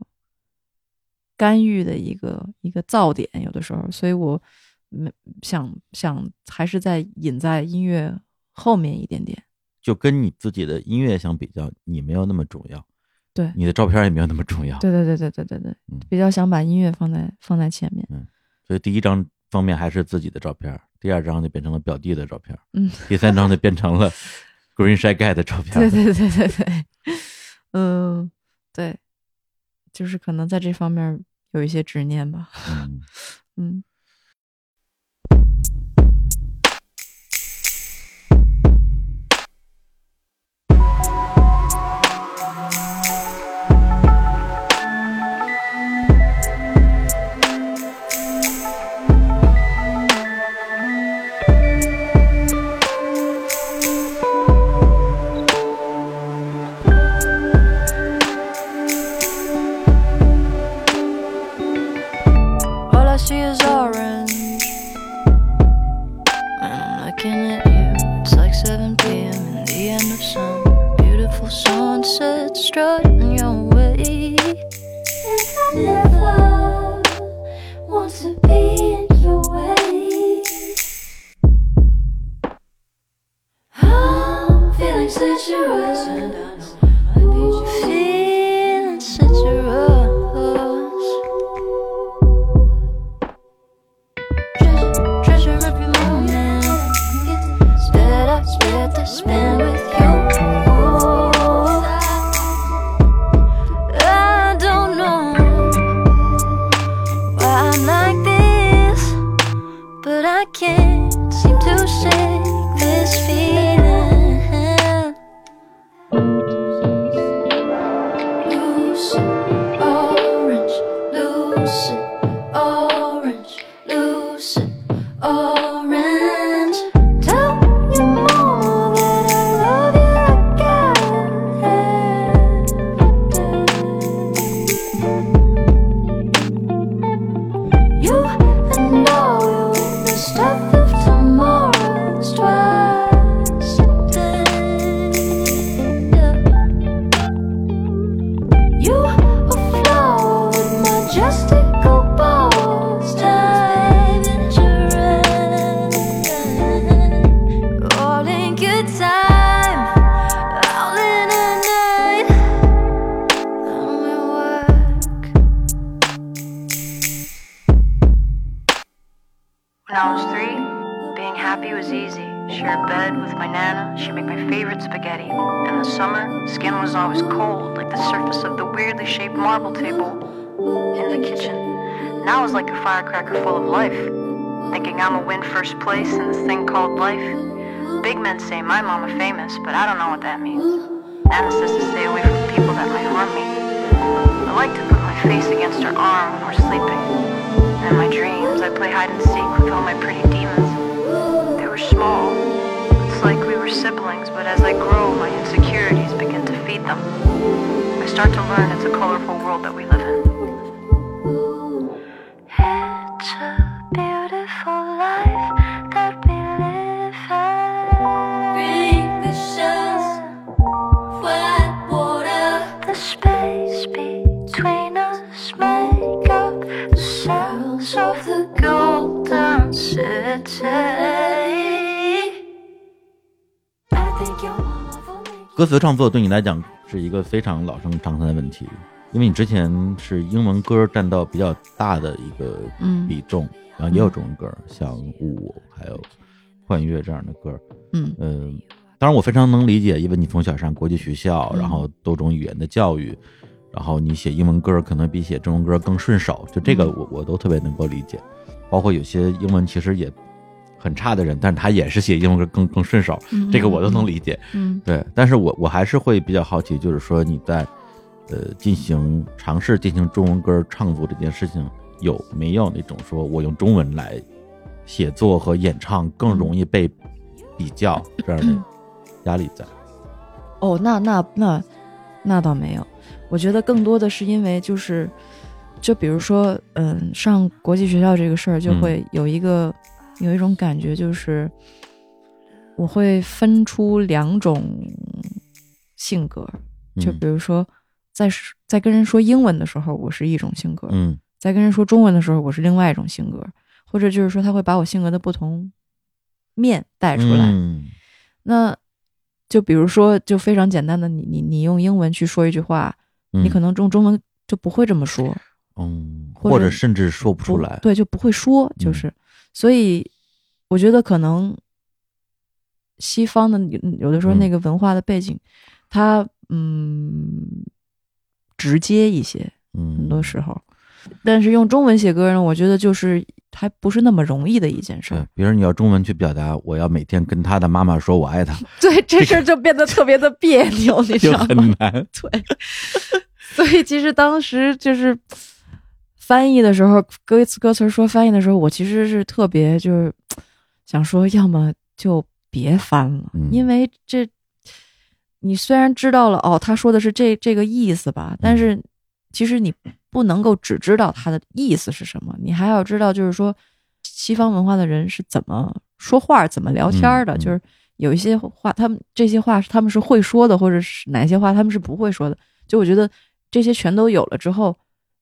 干预的一个一个噪点，有的时候，所以我没想想还是在引在音乐后面一点点。就跟你自己的音乐相比较，你没有那么重要，对你的照片也没有那么重要，对对对对对对对嗯，比较想把音乐放在放在前面。嗯所以第一张封面还是自己的照片，第二张就变成了表弟的照片，嗯，第三张就变成了 [LAUGHS] Green Shy Guy 的照片，[LAUGHS] 对对对对对，嗯，对，就是可能在这方面有一些执念吧。[LAUGHS] 嗯。嗯 I'm like this, but I can't seem to shake this feeling. 词创作对你来讲是一个非常老生常谈的问题，因为你之前是英文歌占到比较大的一个嗯比重，然后也有中文歌，像舞还有幻乐这样的歌。嗯嗯，当然我非常能理解，因为你从小上国际学校，嗯然后多种语言的教育，然后你写英文歌可能比写中文歌更顺手，就这个嗯我我都特别能够理解。包括有些英文其实也很差的人，但是他也是写英文歌更更顺手，嗯这个我都能理解。嗯对，但是我我还是会比较好奇，就是说你在呃进行尝试进行中文歌创作这件事情，有没有那种说我用中文来写作和演唱更容易被比较这样的压力在？哦，那那那那倒没有，我觉得更多的是因为就是，就比如说，嗯，上国际学校这个事儿，就嗯会有一个、有一种感觉，就是我会分出两种性格，就嗯。比如说在在跟人说英文的时候，我是一种性格；嗯在跟人说中文的时候，我是另外一种性格，或者就是说他会把我性格的不同面带出来。嗯。那就比如说，就非常简单的，你你你用英文去说一句话，嗯，你可能用中文就不会这么说，嗯，或者甚至说不出来，对，就不会说，就嗯。是，所以我觉得可能西方的有有的时候嗯那个文化的背景，它嗯直接一些，嗯，很多时候，但是用中文写歌呢，我觉得就是还不是那么容易的一件事比如你要中文去表达，我要每天跟他的妈妈说我爱他，[LAUGHS] 对，这事儿就变得特别的别扭，你知道吗？很难。[LAUGHS] 对，[LAUGHS] 所以其实当时就是翻译的时候，歌词歌词说翻译的时候，我其实是特别就是 [TSK] 想说，要么就别翻了，嗯。因为这你虽然知道了哦，他说的是这这个意思吧，但是其实你不能够只知道他的意思是什么，你还要知道就是说西方文化的人是怎么说话、怎么聊天的，就是有一些话，他们这些话是他们是会说的，或者是哪些话他们是不会说的。就我觉得这些全都有了之后，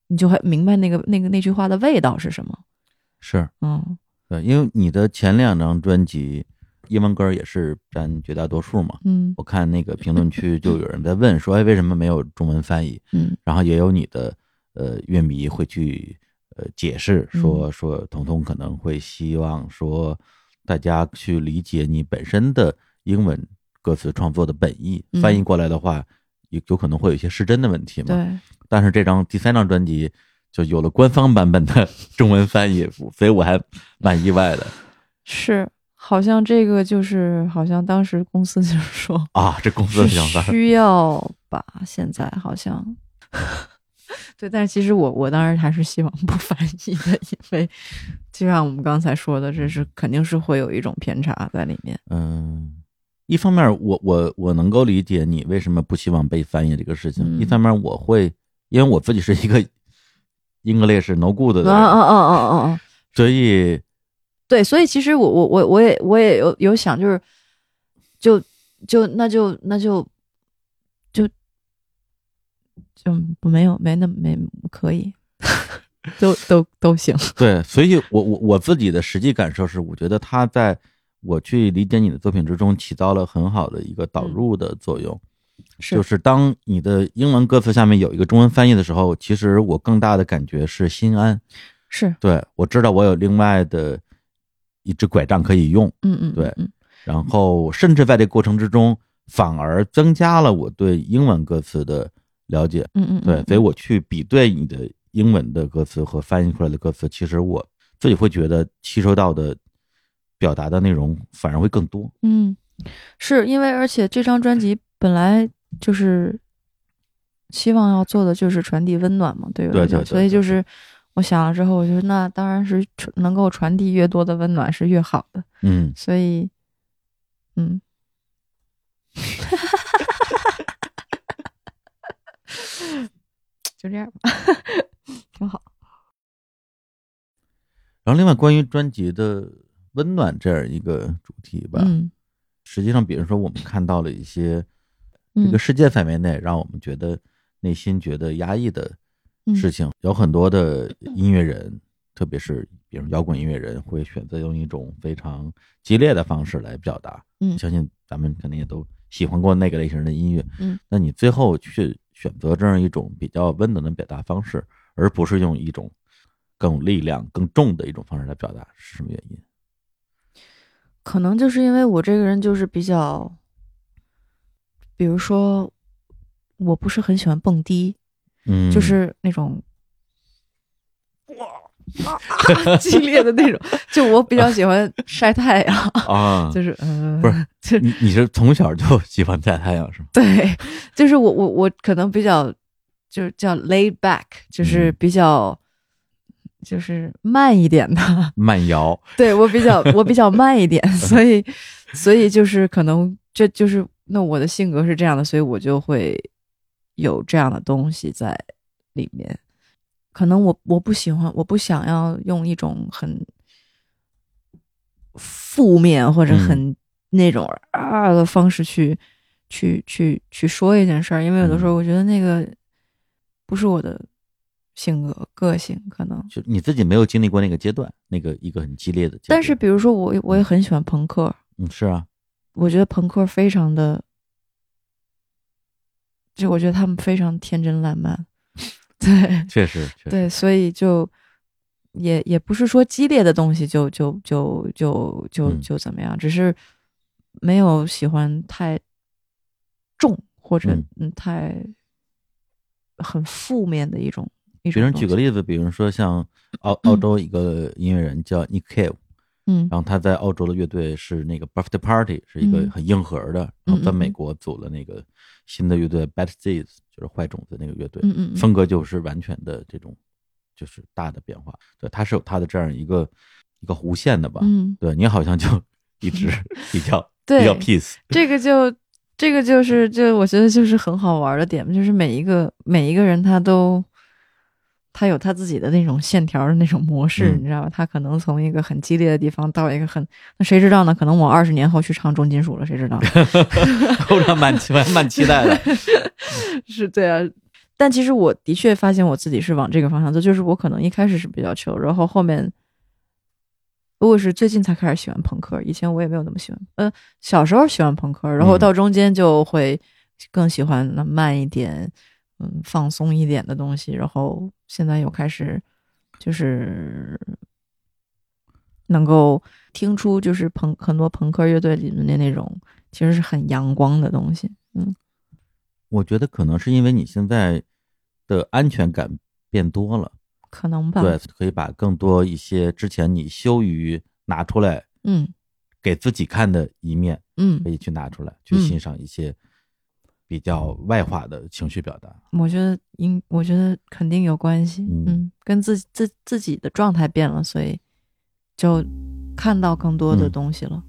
你就会明白那个那个那句话的味道是什么。是嗯对，因为你的前两张专辑英文歌也是占绝大多数嘛。嗯我看那个评论区就有人在问说，哎，为什么没有中文翻译？嗯然后也有你的呃乐迷会去呃解释嗯说说彤彤可能会希望说大家去理解你本身的英文歌词创作的本意，嗯翻译过来的话，有有可能会有一些失真的问题嘛。对，但是这张第三张专辑就有了官方版本的中文翻译，所以我还蛮意外的是好像这个就是好像当时公司就是说 [LAUGHS] 啊！这公司的是想法，需要吧，现在好像。[LAUGHS] 对，但是其实我我当时还是希望不翻译的，因为就像我们刚才说的，这是肯定是会有一种偏差在里面。嗯，一方面我我我能够理解你为什么不希望被翻译这个事情，嗯一方面我会，因为我自己是一个 [LAUGHS] English no good 的人，啊啊啊啊啊啊！所以对，所以其实我我我我也我也有有想，就是就就那就那就就就没有没那没可以，[LAUGHS] 都都都行。对，所以我我我自己的实际感受是，我觉得他在我去理解你的作品之中起到了很好的一个导入的作用。是就是当你的英文歌词下面有一个中文翻译的时候，其实我更大的感觉是心安。是，对我知道我有另外的一只拐杖可以用，嗯嗯，对嗯然后甚至在这过程之中，反而增加了我对英文歌词的了解。嗯嗯，对，嗯所以我去比对你的英文的歌词和翻译出来的歌词，其实我自己会觉得吸收到的表达的内容反而会更多。嗯，是因为而且这张专辑本来就是希望要做的就是传递温暖嘛，对我来讲，对对对。对所以就是我想了之后，我觉得那当然是能够传递越多的温暖是越好的，嗯，所以，嗯，[LAUGHS] 就这样吧，[LAUGHS] 挺好。然后另外关于专辑的温暖这样一个主题吧，嗯。实际上，比如说我们看到了一些这嗯个世界范围内让我们觉得内心觉得压抑的嗯事情，有很多的音乐人，特别是比如摇滚音乐人，会选择用一种非常激烈的方式来表达。嗯相信咱们肯定也都喜欢过那个类型的音乐。嗯，那你最后去选择这样一种比较温暖的表达方式，而不是用一种更有力量、更重的一种方式来表达，是什么原因？可能就是因为我这个人就是比较，比如说，我不是很喜欢蹦迪，嗯，就是那种哇 [LAUGHS] 啊激烈的那种，就我比较喜欢晒太阳，啊，[LAUGHS] 就是嗯，不是就 [LAUGHS] 你你是从小就喜欢晒太阳是吗？对，就是我我我可能比较就是叫 laid back，就是嗯比较。就是慢一点的，慢摇，对我比较我比较慢一点，所以所以就是可能这就是那我的性格是这样的，所以我就会有这样的东西在里面。可能我我不喜欢，我不想要用一种很负面或者嗯很那种啊的方式去、去去去说一件事儿，因为有的时候我觉得那个不是我的性格个性，可能。就你自己没有经历过那个阶段，那个一个很激烈的阶段。但是比如说我我也很喜欢朋克，嗯，是啊，我觉得朋克非常的，就我觉得他们非常天真烂漫，[LAUGHS] 对确实，确实，对，所以就也也不是说激烈的东西就就就就就嗯就怎么样，只是没有喜欢太重或者嗯嗯太很负面的一种一比如。举个例子，比如说像澳 [CLEARS THROAT] 澳洲一个音乐人叫 Nick Cave，嗯。然后他在澳洲的乐队是那个 Birthday Party，是一个嗯。很硬核的，然后在美国组了那个新的乐队 Bad Seeds，就是坏种子那个乐队，嗯嗯嗯。风格就是完全的这种就是大的变化。对，他是有他的这样一个一个弧线的吧？嗯，对你好像就一直 [LAUGHS] 比较对。比较 peace，这个就这个就是就我觉得就是很好玩的点，就是每一个每一个人他都他有他自己的那种线条的那种模式，嗯你知道吧？他可能从一个很激烈的地方到一个很那谁知道呢？可能我二十年后去唱重金属了，谁知道呢？[LAUGHS] 我还蛮期蛮蛮期待的。[LAUGHS] 是对啊。但其实我的确发现我自己是往这个方向走，就是我可能一开始是比较球，然后后面我是最近才开始喜欢朋克，以前我也没有那么喜欢。呃，小时候喜欢朋克，然后嗯到中间就会更喜欢那慢一点，嗯，放松一点的东西，然后现在又开始就是能够听出就是朋很多朋克乐队里面的那种其实是很阳光的东西，嗯。我觉得可能是因为你现在的安全感变多了，可能吧，对，可以把更多一些之前你羞于拿出来嗯。给自己看的一面，嗯。可，以去拿出来，去嗯。欣赏一些比较外化的情绪表达。我觉得应我觉得肯定有关系，嗯嗯，跟自自自己的状态变了，所以就看到更多的嗯东西了。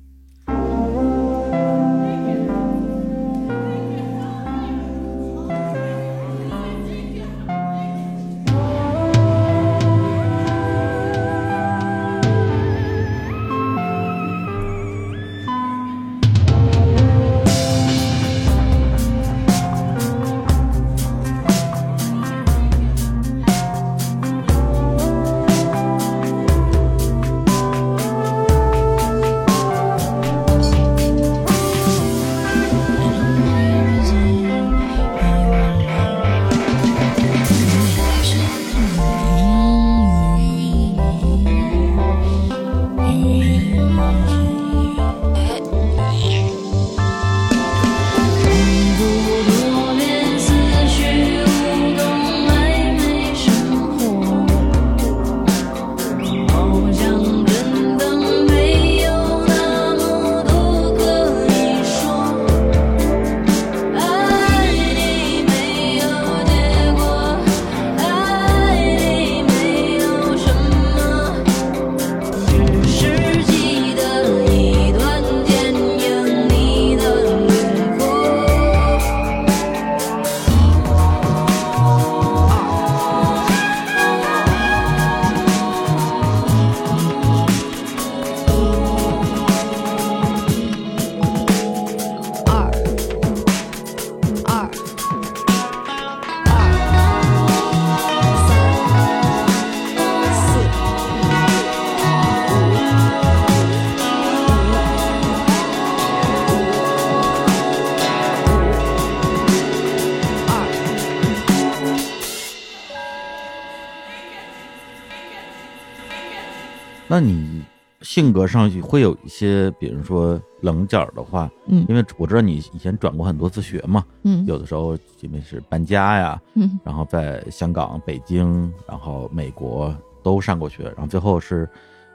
那你性格上会有一些，比如说棱角的话，嗯。因为我知道你以前转过很多次学嘛，嗯。有的时候因为是搬家呀，嗯。然后在香港、北京，然后美国都上过学，然后最后是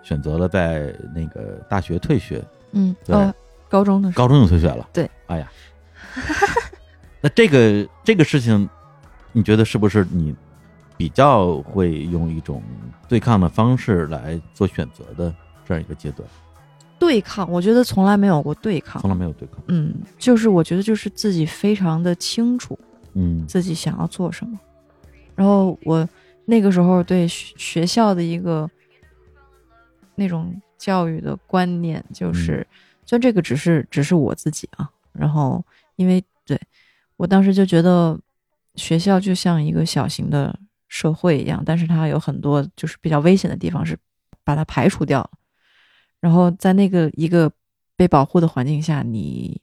选择了在那个大学退学，嗯，对。哦，高中的时候。高中就退学了。对，哎呀，[LAUGHS] 那这个这个事情，你觉得是不是你比较会用一种对抗的方式来做选择的这样一个阶段？对抗，我觉得从来没有过对抗。从，来没有对抗。嗯，就是我觉得就是自己非常的清楚嗯。自己想要做什么，然后我那个时候对学学校的一个那种教育的观念就是，虽然这个只是只是我自己啊，然后因为对我当时就觉得学校就像一个小型的社会一样，但是它有很多就是比较危险的地方是把它排除掉了。然后在那个一个被保护的环境下，你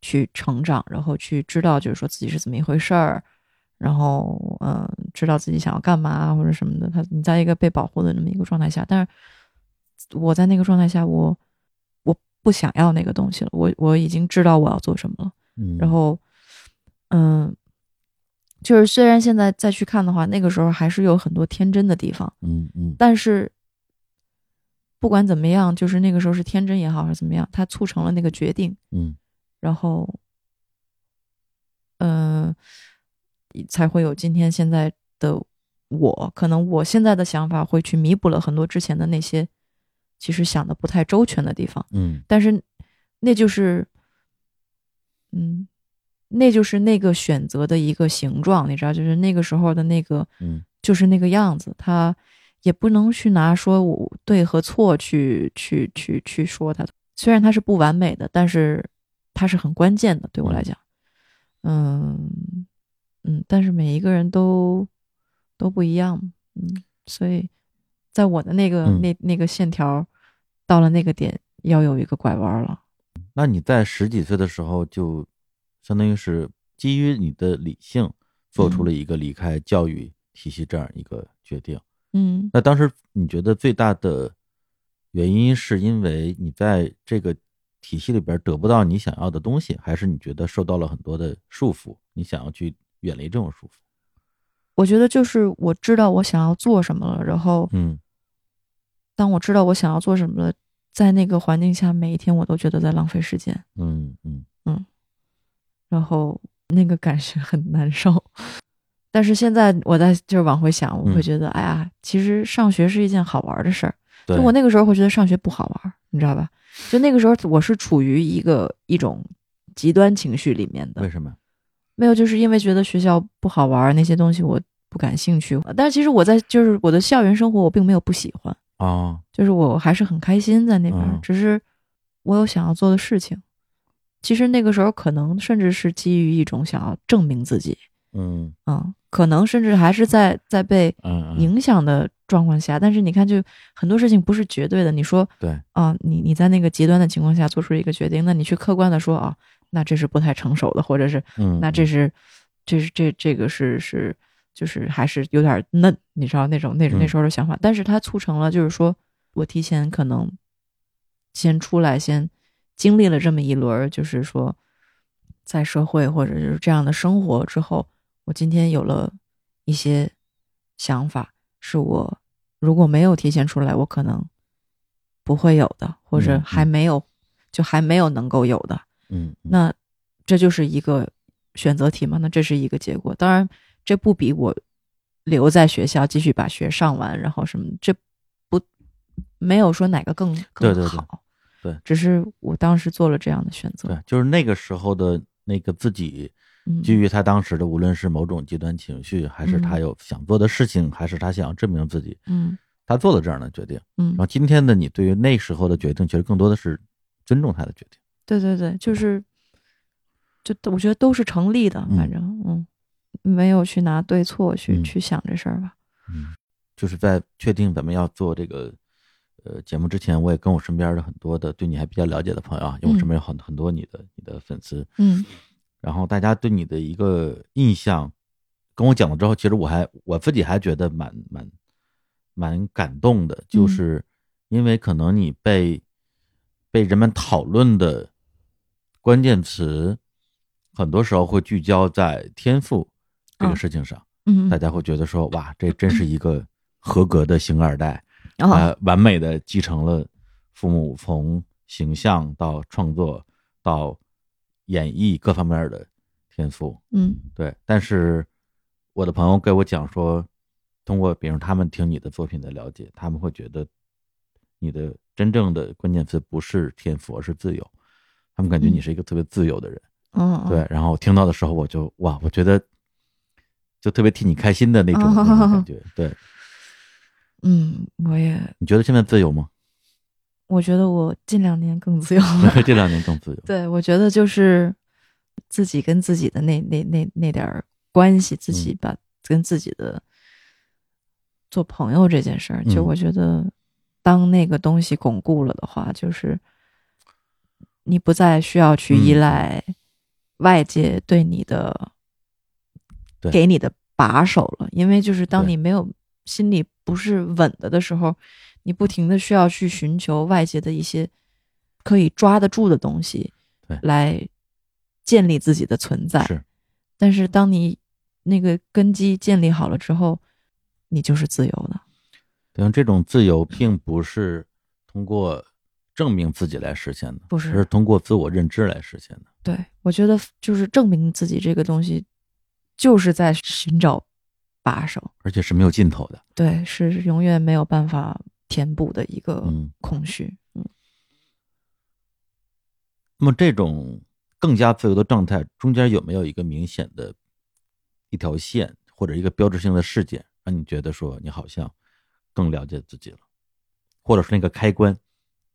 去成长，然后去知道就是说自己是怎么一回事儿，然后嗯、呃知道自己想要干嘛或者什么的。他你在一个被保护的那么一个状态下，但是我在那个状态下，我我不想要那个东西了，我我已经知道我要做什么了。嗯，然后，嗯，就是虽然现在再去看的话，那个时候还是有很多天真的地方，嗯嗯但是不管怎么样，就是那个时候是天真也好，还是怎么样，它促成了那个决定，嗯然后，嗯、才会有今天现在的我。可能我现在的想法会去弥补了很多之前的那些其实想的不太周全的地方。嗯但是那就是，嗯，那就是那个选择的一个形状，你知道，就是那个时候的那个，嗯就是那个样子。他也不能去拿说我对和错去去去去说它。虽然他是不完美的，但是他是很关键的，对我来讲，嗯嗯，但是每一个人都都不一样，嗯，所以在我的那个、嗯那那个线条到了那个点，要有一个拐弯了。那你在十几岁的时候就相当于是基于你的理性做出了一个离开教育体系这样一个决定。嗯。那当时你觉得最大的原因是因为你在这个体系里边得不到你想要的东西，还是你觉得受到了很多的束缚，你想要去远离这种束缚？我觉得就是我知道我想要做什么了，然后嗯。当我知道我想要做什么了，在那个环境下，每一天我都觉得在浪费时间，嗯。嗯然后那个感觉很难受。但是现在我在就是往回想，我会嗯觉得，哎呀，其实上学是一件好玩的事儿。对，就我那个时候会觉得上学不好玩，你知道吧？就那个时候我是处于一个一种极端情绪里面的为，什么？没有，就是因为觉得学校不好玩，那些东西我不感兴趣。但是其实我在就是我的校园生活，我并没有不喜欢，哦，就是我还是很开心在那边，嗯只是我有想要做的事情。其实那个时候可能甚至是基于一种想要证明自己，嗯。嗯，可能甚至还是在在被影响的状况下，但是你看，就很多事情不是绝对的。你说对，啊，你你在那个极端的情况下做出一个决定，那你去客观的说啊，那这是不太成熟的，或者是嗯，那这是这是这这个是是就是还是有点嫩，你知道那种那种那嗯时候的想法，但是它促成了就是说我提前可能先出来，先经历了这么一轮儿，就是说在社会或者是这样的生活之后，我今天有了一些想法，是我如果没有提前出来，我可能不会有的，或者嗯还没有、就还没有能够有的。嗯嗯那这就是一个选择题嘛？那这是一个结果。当然，这不比我留在学校继续把学上完，然后什么，这不没有说哪个更更对对对好。对。只是我当时做了这样的选择。对，就是那个时候的那个自己，嗯，基于他当时的无论是某种极端情绪，还是他嗯。有想做的事情，还是他想要证明自己，嗯。他做了这样的决定。嗯。然后，今天的你对于那时候的决定，其实更多的是尊重他的决定。对对对，就是，就我觉得都是成立的，嗯。反正嗯，没有去拿对错去、嗯。去想这事儿吧。嗯，就是在确定咱们要做这个呃节目之前，我也跟我身边的很多的对你还比较了解的朋友啊，因为我嗯。身边有很很多你的你的粉丝，嗯。然后大家对你的一个印象，跟我讲了之后，其实我还我自己还觉得蛮蛮蛮感动的，就是因为可能你被被人们讨论的关键词，很多时候会聚焦在天赋这个嗯事情上，嗯，大家会觉得说，哇，这真是一个合格的星二代，呃，完美的继承了父母从形象到创作到演绎各方面的天赋。嗯对，但是我的朋友给我讲说，通过比如他们听你的作品的了解，他们会觉得你的真正的关键词不是天赋，而是自由。他们感觉你是一个特别自由的人。嗯嗯对，然后听到的时候，我就哇，我觉得就特别替你开心的那种,、那种感觉。[LAUGHS] 对，嗯，我也。你觉得现在自由吗？我觉得我近两年更自由对，这两年更自由。对，我觉得就是自己跟自己的那那那那点儿关系，自己把跟自己的做朋友这件事儿，就嗯。我觉得，当那个东西巩固了的话，就是你不再需要去依嗯。赖外界对你的、对。给你的把手了，因为就是当你没有心里不是稳的的时候，你不停的需要去寻求外界的一些可以抓得住的东西对，来建立自己的存在。是但是当你那个根基建立好了之后，你就是自由的。对这种自由并不是通过证明自己来实现的，不是而是通过自我认知来实现的。对我觉得就是证明自己这个东西，就是在寻找把手，而且是没有尽头的。对，是永远没有办法填补的一个嗯空虚。嗯那么这种更加自由的状态中间有没有一个明显的一条线或者一个标志性的事件，让你觉得说你好像更了解自己了，或者是那个开关？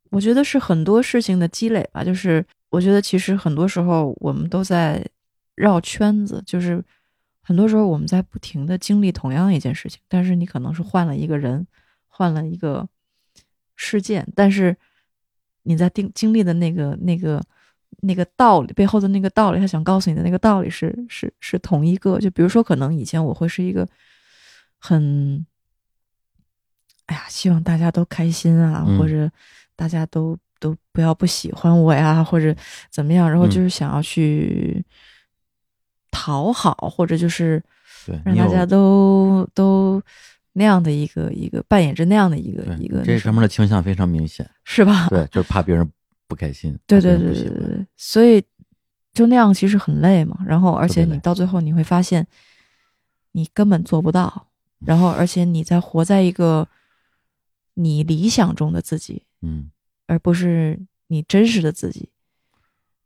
我觉得是很多事情的积累吧，就是我觉得其实很多时候我们都在绕圈子，就是很多时候我们在不停的经历同样一件事情，但是你可能是换了一个人，换了一个事件，但是你在定经历的那个那个那个道理背后的那个道理，他想告诉你的那个道理是是是同一个。就比如说，可能以前我会是一个很，哎呀，希望大家都开心啊，嗯或者大家都都不要不喜欢我呀，或者怎么样，然后嗯就是想要去讨好，或者就是对，让大家都都那样的一个一个扮演着那样的一个一个这上面的倾向非常明显，是吧？[LAUGHS] 对，就是怕别人不开心，对对对对对对，所以就那样其实很累嘛。然后，而且你到最后你会发现，你根本做不到。然后，而且你在活在一个你理想中的自己，嗯，而不是你真实的自己。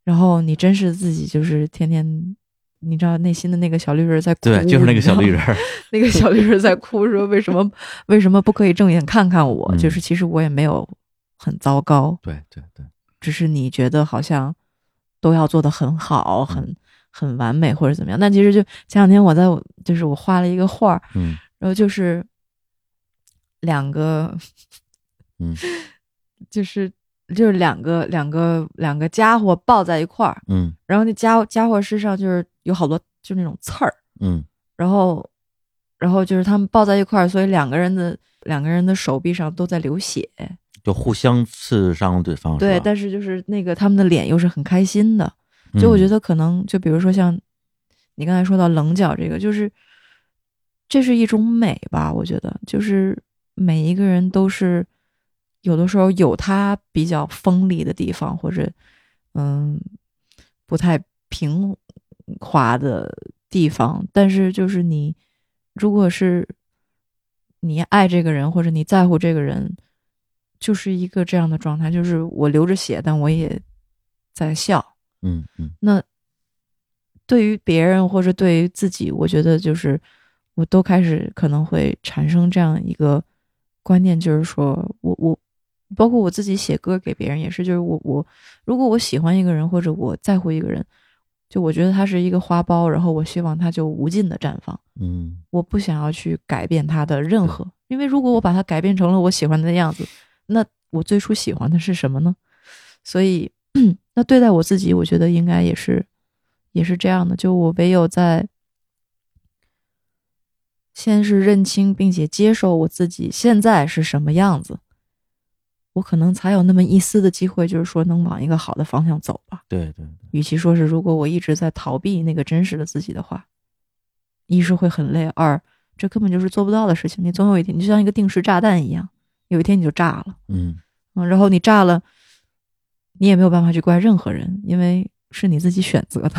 然后，你真实的自己就是天天，你知道内心的那个小绿人在哭，对，就是那个小绿人 [LAUGHS] 那个小绿人在哭，说为什么为什么不可以正眼看看我？嗯就是其实我也没有很糟糕，对对对，只是你觉得好像都要做的很好，嗯。很很完美或者怎么样。但其实就前两天我在就是我画了一个画儿，嗯。然后就是两个，嗯。[LAUGHS] 就是就是两个两个两个家伙抱在一块儿，嗯然后那家伙家伙身上就是有好多就那种刺儿，嗯然后然后就是他们抱在一块儿，所以两个人的两个人的手臂上都在流血。就互相刺伤对方，对，但是就是那个他们的脸又是很开心的。就我觉嗯得可能就比如说像你刚才说到棱角这个，就是这是一种美吧。我觉得就是每一个人都是有的时候有他比较锋利的地方，或者嗯不太平滑的地方，但是就是你如果是你爱这个人或者你在乎这个人，就是一个这样的状态，就是我流着血，但我也在笑。嗯嗯。那对于别人或者对于自己，我觉得就是我都开始可能会产生这样一个观念，就是说我我包括我自己写歌给别人也是，就是我我如果我喜欢一个人或者我在乎一个人，就我觉得他是一个花苞，然后我希望他就无尽的绽放，嗯我不想要去改变他的任何，因为如果我把他改变成了我喜欢的样子，那我最初喜欢的是什么呢？所以，[CLEARS THROAT] 那对待我自己，我觉得应该也是，也是这样的。就我唯有在先是认清并且接受我自己现在是什么样子，我可能才有那么一丝的机会，就是说能往一个好的方向走吧。对对对，与其说是如果我一直在逃避那个真实的自己的话，一是会很累，二这根本就是做不到的事情。你总有一天，你就像一个定时炸弹一样，有一天你就炸了，嗯嗯，然后你炸了，你也没有办法去怪任何人，因为是你自己选择的。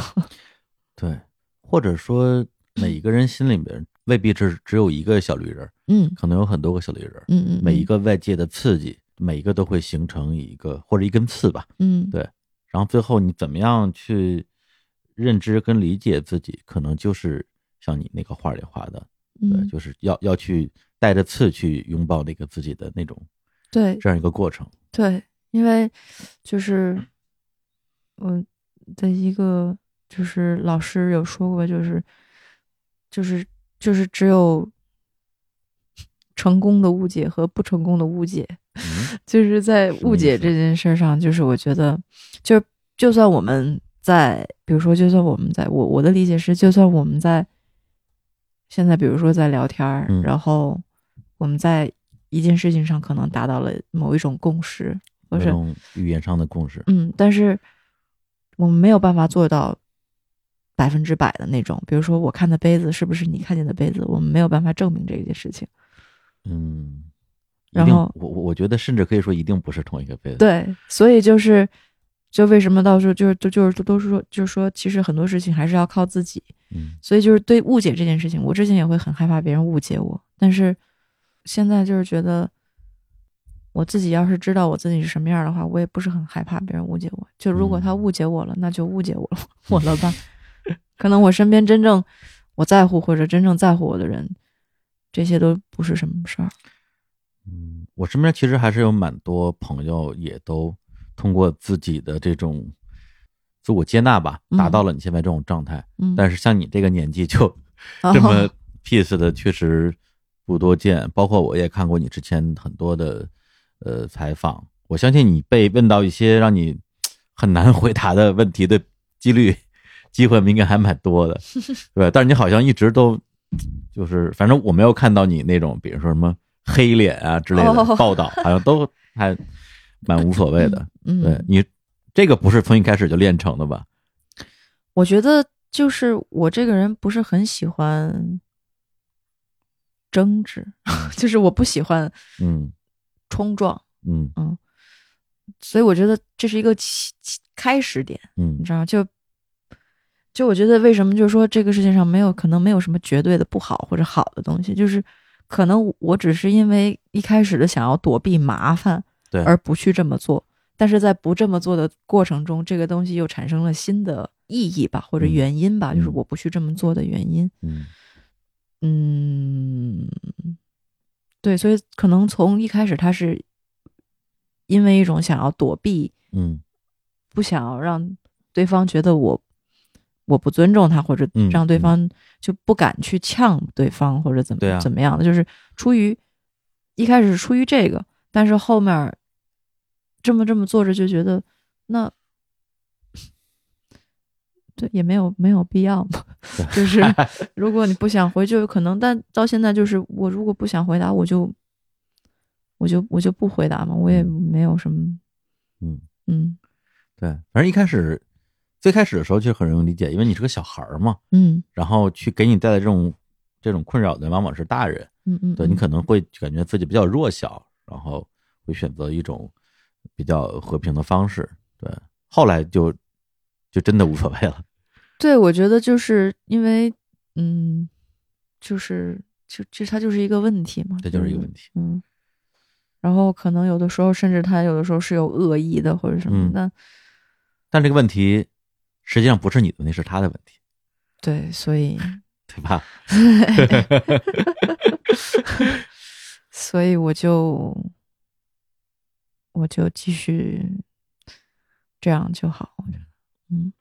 [LAUGHS] 对，或者说每一个人心里面未必只只有一个小绿人，嗯可能有很多个小绿人，嗯嗯，每一个外界的刺激，每一个都会形成一个或者一根刺吧，嗯。对然后最后你怎么样去认知跟理解自己，可能就是像你那个画里画的，对，嗯。就是要要去带着刺去拥抱那个自己的那种对。这样一个过程。对，因为就是我的一个就是老师有说过，就是就是就是只有成功的误解和不成功的误解，嗯。[LAUGHS] 就是在误解这件事上，就是我觉得，就就算我们在，比如说，就算我们在我我的理解是，就算我们在现在，比如说在聊天儿，嗯。然后我们在一件事情上可能达到了某一种共识，或这者种语言上的共识，嗯，但是我们没有办法做到百分之百的那种。比如说，我看的杯子是不是你看见的杯子，我们没有办法证明这件事情。嗯，然后我我我觉得甚至可以说一定不是同一个杯子，，对，所以就是，就为什么到时候就是就就是都是说，就是说，其实很多事情还是要靠自己。嗯所以就是对误解这件事情，我之前也会很害怕别人误解我，但是现在就是觉得，我自己要是知道我自己是什么样的话，我也不是很害怕别人误解我。就如果他嗯误解我了，那就误解我了，我了吧。[LAUGHS] 可能我身边真正我在乎或者真正在乎我的人，这些都不是什么事儿。嗯，我身边其实还是有蛮多朋友也都通过自己的这种自我接纳吧，达嗯到了你现在这种状态。嗯，但是像你这个年纪就哦这么 peace 的，确实不多见。包括我也看过你之前很多的呃采访，我相信你被问到一些让你很难 [LAUGHS] 回答的问题的几率、机会应该还蛮多的，[LAUGHS] 对吧？但是你好像一直都就是，反正我没有看到你那种，比如说什么黑脸啊之类的哦报道，好像都还蛮无所谓的。嗯，对你这个不是从一开始就练成的吧？我觉得就是我这个人不是很喜欢争执，[LAUGHS] 就是我不喜欢嗯冲撞，嗯嗯所以我觉得这是一个起起开始点，嗯你知道吗？就就我觉得为什么就是说这个世界上没有可能没有什么绝对的不好或者好的东西，就是可能我只是因为一开始的想要躲避麻烦，对而不去这么做。但是在不这么做的过程中，这个东西又产生了新的意义吧，或者嗯原因吧，就是嗯我不去这么做的原因。嗯嗯，对，所以可能从一开始他是因为一种想要躲避，嗯不想要让对方觉得我我不尊重他，或者嗯让对方就不敢去呛对方，或者怎么、怎么样的，就是出于一开始是出于这个，但是后面这么这么做着就觉得那。对，也没有没有必要嘛，[LAUGHS] 就是如果你不想回，就有可能。但到现在就是，我如果不想回答，我就我就我就不回答嘛，我也没有什么，嗯。嗯对，反正一开始最开始的时候就很容易理解，因为你是个小孩儿嘛，嗯。然后去给你带来这种这种困扰的往往是大人，嗯嗯，对你。嗯可能会感觉自己比较弱小，然后会选择一种比较和平的方式，对，后来就就真的无所谓了，[LAUGHS] 对，我觉得就是因为，嗯，就是就就它就是一个问题嘛，这就是一个问题，嗯。然后可能有的时候，甚至他有的时候是有恶意的或者什么嗯的，但这个问题实际上不是你的问题，是他的问题，对，所以对吧？[LAUGHS] 所以我就我就继续这样就好，嗯。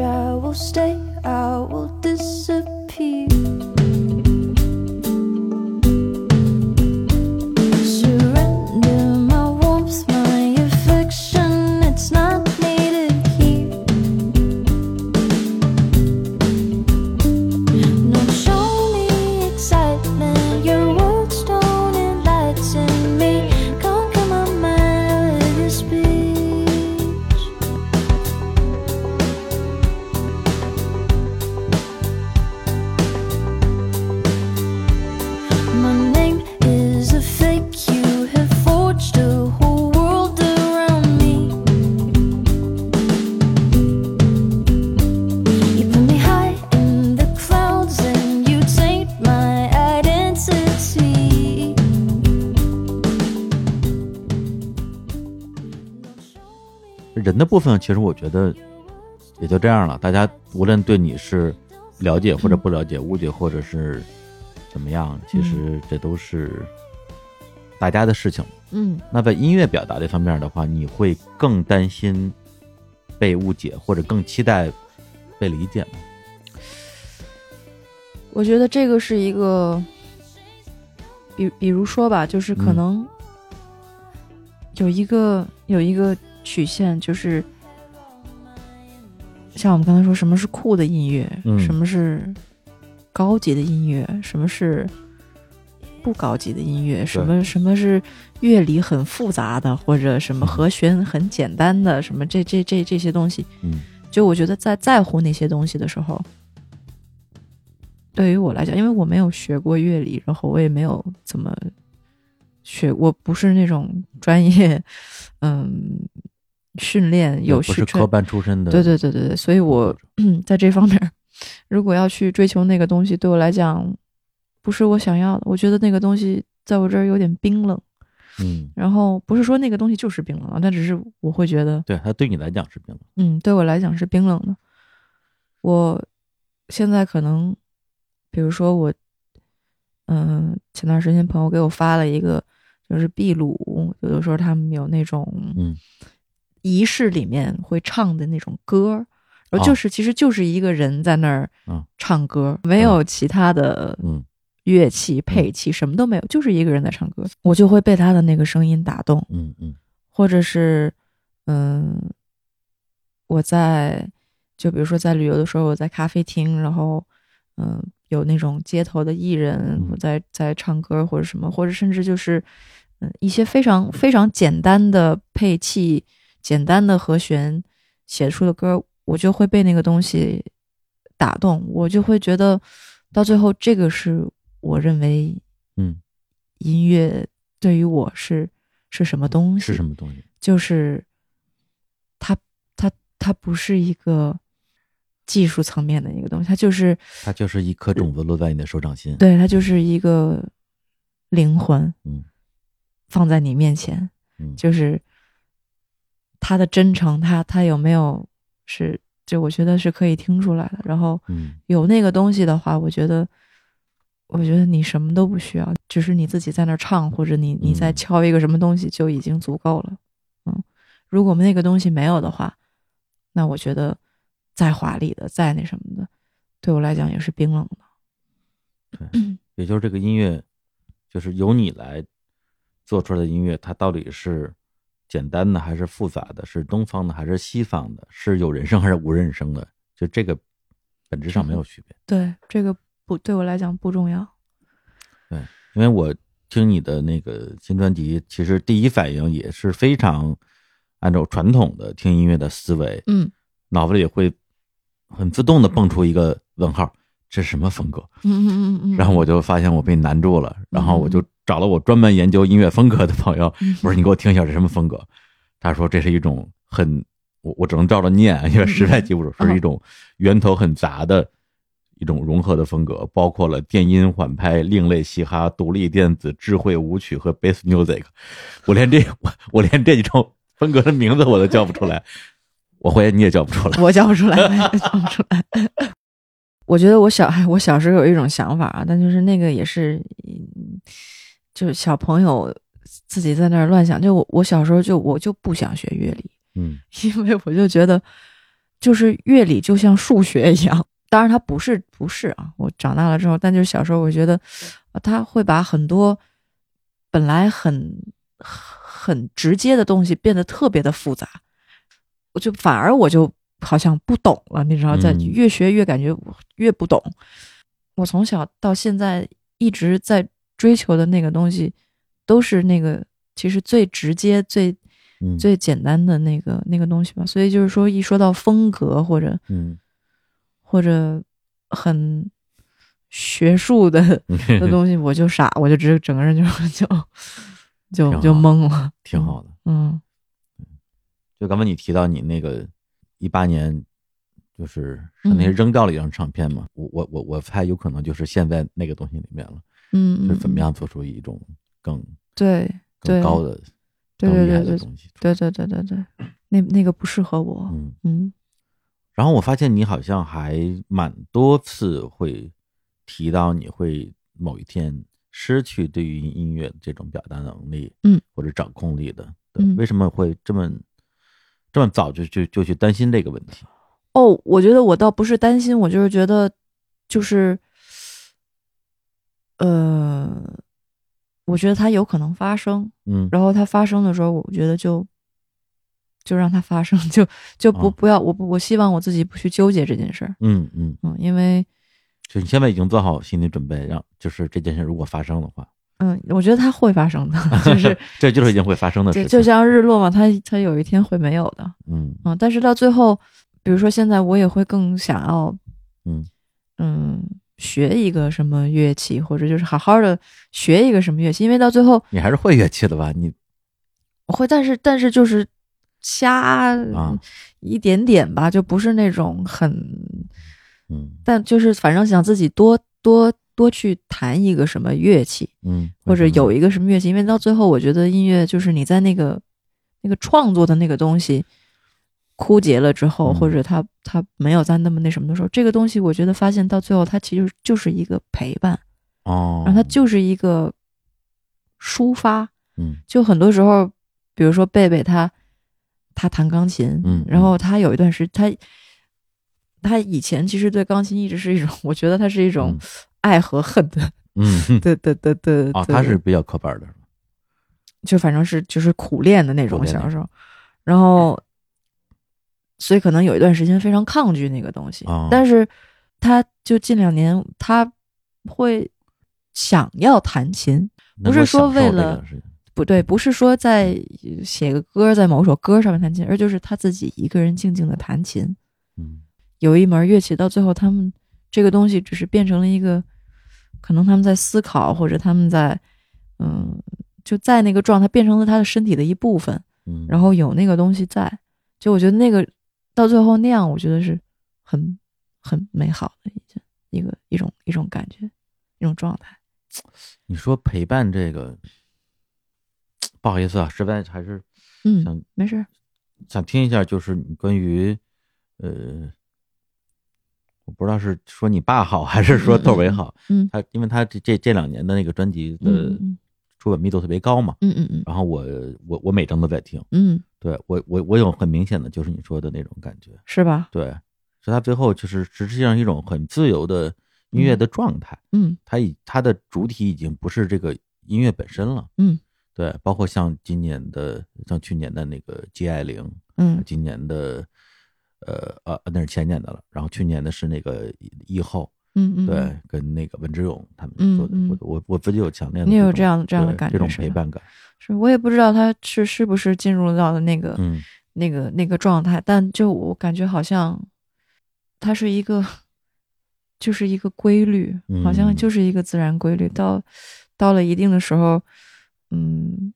I will stay, I will disappear. 人的部分，其实我觉得也就这样了。大家无论对你是了解或者不了解，误解或者是怎么样，其实这都是大家的事情。嗯那在音乐表达这方面的话，你会更担心被误解，或者更期待被理解吗？我觉得这个是一个，比比如说吧，就是可嗯能有一个、有一个曲线，就是像我们刚才说，什么是酷的音乐，嗯。什么是高级的音乐，什么是不高级的音乐，什么什么是乐理很复杂的，或者什么和弦很简单的，什么这这这这些东西，嗯。就我觉得在在乎那些东西的时候，对于我来讲，因为我没有学过乐理，然后我也没有怎么学，我不是那种专业，嗯，训练有不是科班出身的，对对对对对，所以我 [CLEARS THROAT] 在这方面，如果要去追求那个东西，对我来讲不是我想要的。我觉得那个东西在我这儿有点冰冷，嗯，然后不是说那个东西就是冰冷啊，但只是我会觉得，对，它对你来讲是冰冷。嗯，对我来讲是冰冷的。我现在可能，比如说我，嗯、前段时间朋友给我发了一个，就是秘鲁，有的时候他们有那种，嗯，仪式里面会唱的那种歌儿，然后哦。就是、其实就是一个人在那儿嗯。唱歌，没有其他的嗯。乐器、配器，什么都没有，就是一个人在唱歌，我就会被他的那个声音打动，嗯嗯。或者是，嗯，我在就比如说在旅游的时候，我在咖啡厅，然后嗯，有那种街头的艺人嗯。我在在唱歌或者什么，或者甚至就是嗯一些非常非常简单的配器、简单的和弦写出的歌，我就会被那个东西打动，我就会觉得到最后这个是我认为嗯，音乐对于我是是什么东西？是什么东西？就是它它它不是一个技术层面的一个东西，它就是它就是一颗种子落在你的手掌心。，对，它就是一个灵魂，嗯放在你面前，嗯，就是他的真诚，他他有没有是，就我觉得是可以听出来的。然后嗯有那个东西的话，我觉得，我觉得你什么都不需要，只是你自己在那儿唱，或者你你在嗯敲一个什么东西就已经足够了。嗯，如果那个东西没有的话，那我觉得再华丽的、再那什么的，对我来讲也是冰冷的。对也就是这个音乐，就是由你来做出来的音乐，它到底是简单的还是复杂的？是东方的还是西方的？是有人声还是无人声的？就这个本质上没有区别。对，这个不对我来讲不重要。对因为我听你的那个新专辑，其实第一反应也是非常按照传统的听音乐的思维，嗯脑子里会很自动的蹦出一个问号，这是什么风格？嗯嗯嗯嗯，然后我就发现我被难住了，然后我就找了我专门研究音乐风格的朋友，嗯我说你给我听一下这什么风格？他说这是一种很我我只能照着念，因为实在记不住，嗯是一种源头很杂的一种融合的风格，包括了电音、缓拍、另类嘻哈、独立电子、智慧舞曲和 bass music。我连这我我连这几种风格的名字我都叫不出来，我怀疑你也叫不出来。我叫不出来，[LAUGHS] 我也叫不出来。[LAUGHS] 我觉得我小我小时候有一种想法啊，但就是那个也是，嗯就是小朋友自己在那儿乱想。就我我小时候就我就不想学乐理，嗯 [LAUGHS] 因为我就觉得，就是乐理就像数学一样。当然，它不是不是啊。我长大了之后，但就是小时候，我觉得呃他会把很多本来很很直接的东西变得特别的复杂。我就反而我就好像不懂了，你知道，在嗯越学越感觉越不懂。我从小到现在一直在追求的那个东西，都是那个其实最直接、最嗯最简单的那个那个东西吧。所以就是说，一说到风格或者嗯或者很学术的 [LAUGHS] 的东西，我就傻，我就直整个人就就 [LAUGHS] 就就懵了。挺好的。嗯就刚才你提到你那个一八年，就是是那些扔掉了一张唱片嘛，我我我我猜有可能就是现在那个东西里面了，嗯，是怎么嗯？样做出一种更对对更高的对更厉害对对对的东西。对对对对对，那那个不适合我。嗯，嗯然后我发现你好像还蛮多次会提到你会某一天失去对于音乐这种表达能力，嗯，或者掌控力的。对，嗯为什么会这么这么早就就就去担心这个问题？哦，我觉得我倒不是担心，我就是觉得，就是，呃，我觉得它有可能发生，嗯。然后它发生的时候，我觉得就就让它发生，就就不、哦。不要，我不我希望我自己不去纠结这件事儿，嗯嗯，嗯，因为就你现在已经做好心理准备，让就是这件事如果发生的话，嗯，我觉得它会发生的，就 [LAUGHS] 是这就是已经会发生的事就像日落嘛，它它有一天会没有的，嗯。嗯，但是到最后，比如说现在我也会更想要，嗯。嗯，学一个什么乐器，或者就是好好的学一个什么乐器，因为到最后你还是会乐器的吧？你我会，但是但是就是瞎啊一点点吧，就不是那种很，嗯但就是反正想自己多多多去弹一个什么乐器，嗯，或者有一个什么乐器，因为到最后我觉得音乐就是你在那个那个创作的那个东西枯竭了之后，嗯或者他他没有在那么那什么的时候，这个东西我觉得发现到最后它其实就是一个陪伴，哦，然后它就是一个抒发，嗯就很多时候，比如说贝贝他他弹钢琴，嗯然后他有一段时他他以前其实对钢琴一直是一种，[LAUGHS] 我觉得他是一种嗯。爱和恨的嗯对对对对哦，他是比较刻板的，就反正是就是苦练的那种小时候，然后所以可能有一段时间非常抗拒那个东西，哦。但是他就近两年他会想要弹琴，不是说为了不对，不是说在写个歌，在某首歌上面弹琴，而就是他自己一个人静静的弹琴。嗯。有一门乐器，到最后他们这个东西只是变成了一个，可能他们在思考，或者他们在，嗯，就在那个状态变成了他的身体的一部分，嗯，然后有那个东西在，就我觉得那个到最后那样，我觉得是很很美好的一件一个一种一种感觉，一种状态。你说陪伴这个，不好意思啊，实在还是嗯，想没事儿。想听一下，就是你关于呃，我不知道是说你爸好还是说窦唯好，嗯他因为他这这这两年的那个专辑的出版密度特别高嘛，嗯嗯嗯。然后我我我每章都在听，嗯，对我我我有很明显的就是你说的那种感觉，是吧？对，所以他最后就是实际上一种很自由的音乐的状态，嗯。它已它的主体已经不是这个音乐本身了，嗯。对，包括像今年的像去年的那个 G 爱玲，嗯。今年的呃呃那是前年的了，然后去年的是那个以后，嗯嗯，对，跟那个文之勇他们做的，嗯嗯。我我我自己有强烈的你有这样这样的感觉这种陪伴感，是我也不知道他是是不是进入到了那个、嗯。那个那个状态，但就我感觉好像它是一个就是一个规律，好像嗯。就是一个自然规律。到到了一定的时候，嗯，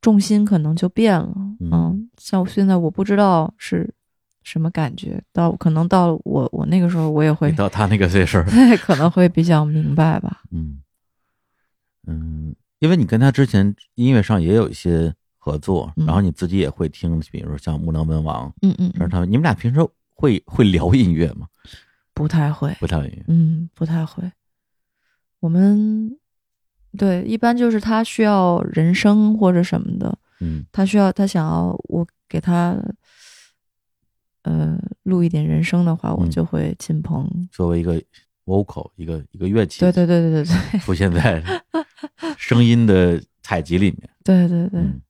重心可能就变了。嗯。嗯，像我现在我不知道是什么感觉，到可能到了我我那个时候我也会到他那个岁数儿，[LAUGHS] 可能会比较明白吧。嗯嗯，因为你跟他之前音乐上也有一些合作，嗯然后你自己也会听，比如说像木能文王，嗯嗯嗯，这是他们，你们俩平时会会聊音乐吗？不太会。不太会，嗯，不太会。我们对一般就是他需要人声或者什么的，嗯他需要他想要我给他呃录一点人声的话，我嗯就会进棚。作为一个 vocal 一个一个乐器，对对对对对对 [LAUGHS] 出现在声音的采集里面，[LAUGHS] 对对对，嗯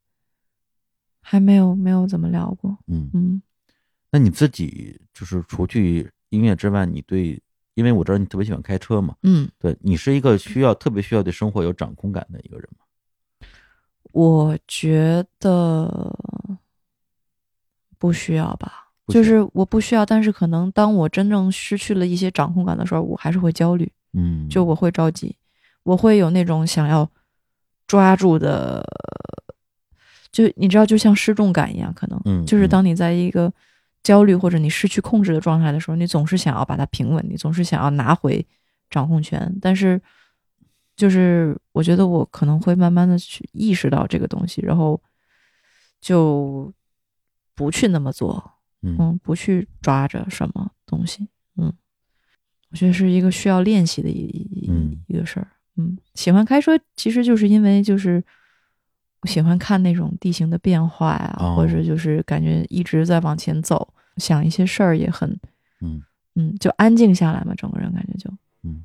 还没有没有怎么聊过。嗯，嗯那你自己就是除去音乐之外，你对，因为我知道你特别喜欢开车嘛，嗯，对你是一个需要特别需要对生活有掌控感的一个人吗？我觉得不需要吧。就是我不需要，但是可能当我真正失去了一些掌控感的时候，我还是会焦虑。嗯，就我会着急，我会有那种想要抓住的，就你知道，就像失重感一样，可能，嗯就是嗯当你在一个焦虑或者你失去控制的状态的时候，你总是想要把它平稳，你总是想要拿回掌控权，但是，就是我觉得我可能会慢慢的去意识到这个东西，然后就不去那么做，嗯。嗯，不去抓着什么东西，嗯，我觉得是一个需要练习的一一嗯一个事儿，嗯，喜欢开车其实就是因为就是我喜欢看那种地形的变化呀，哦或者就是感觉一直在往前走，想一些事儿也很，嗯。嗯，就安静下来嘛，整个人感觉就，嗯。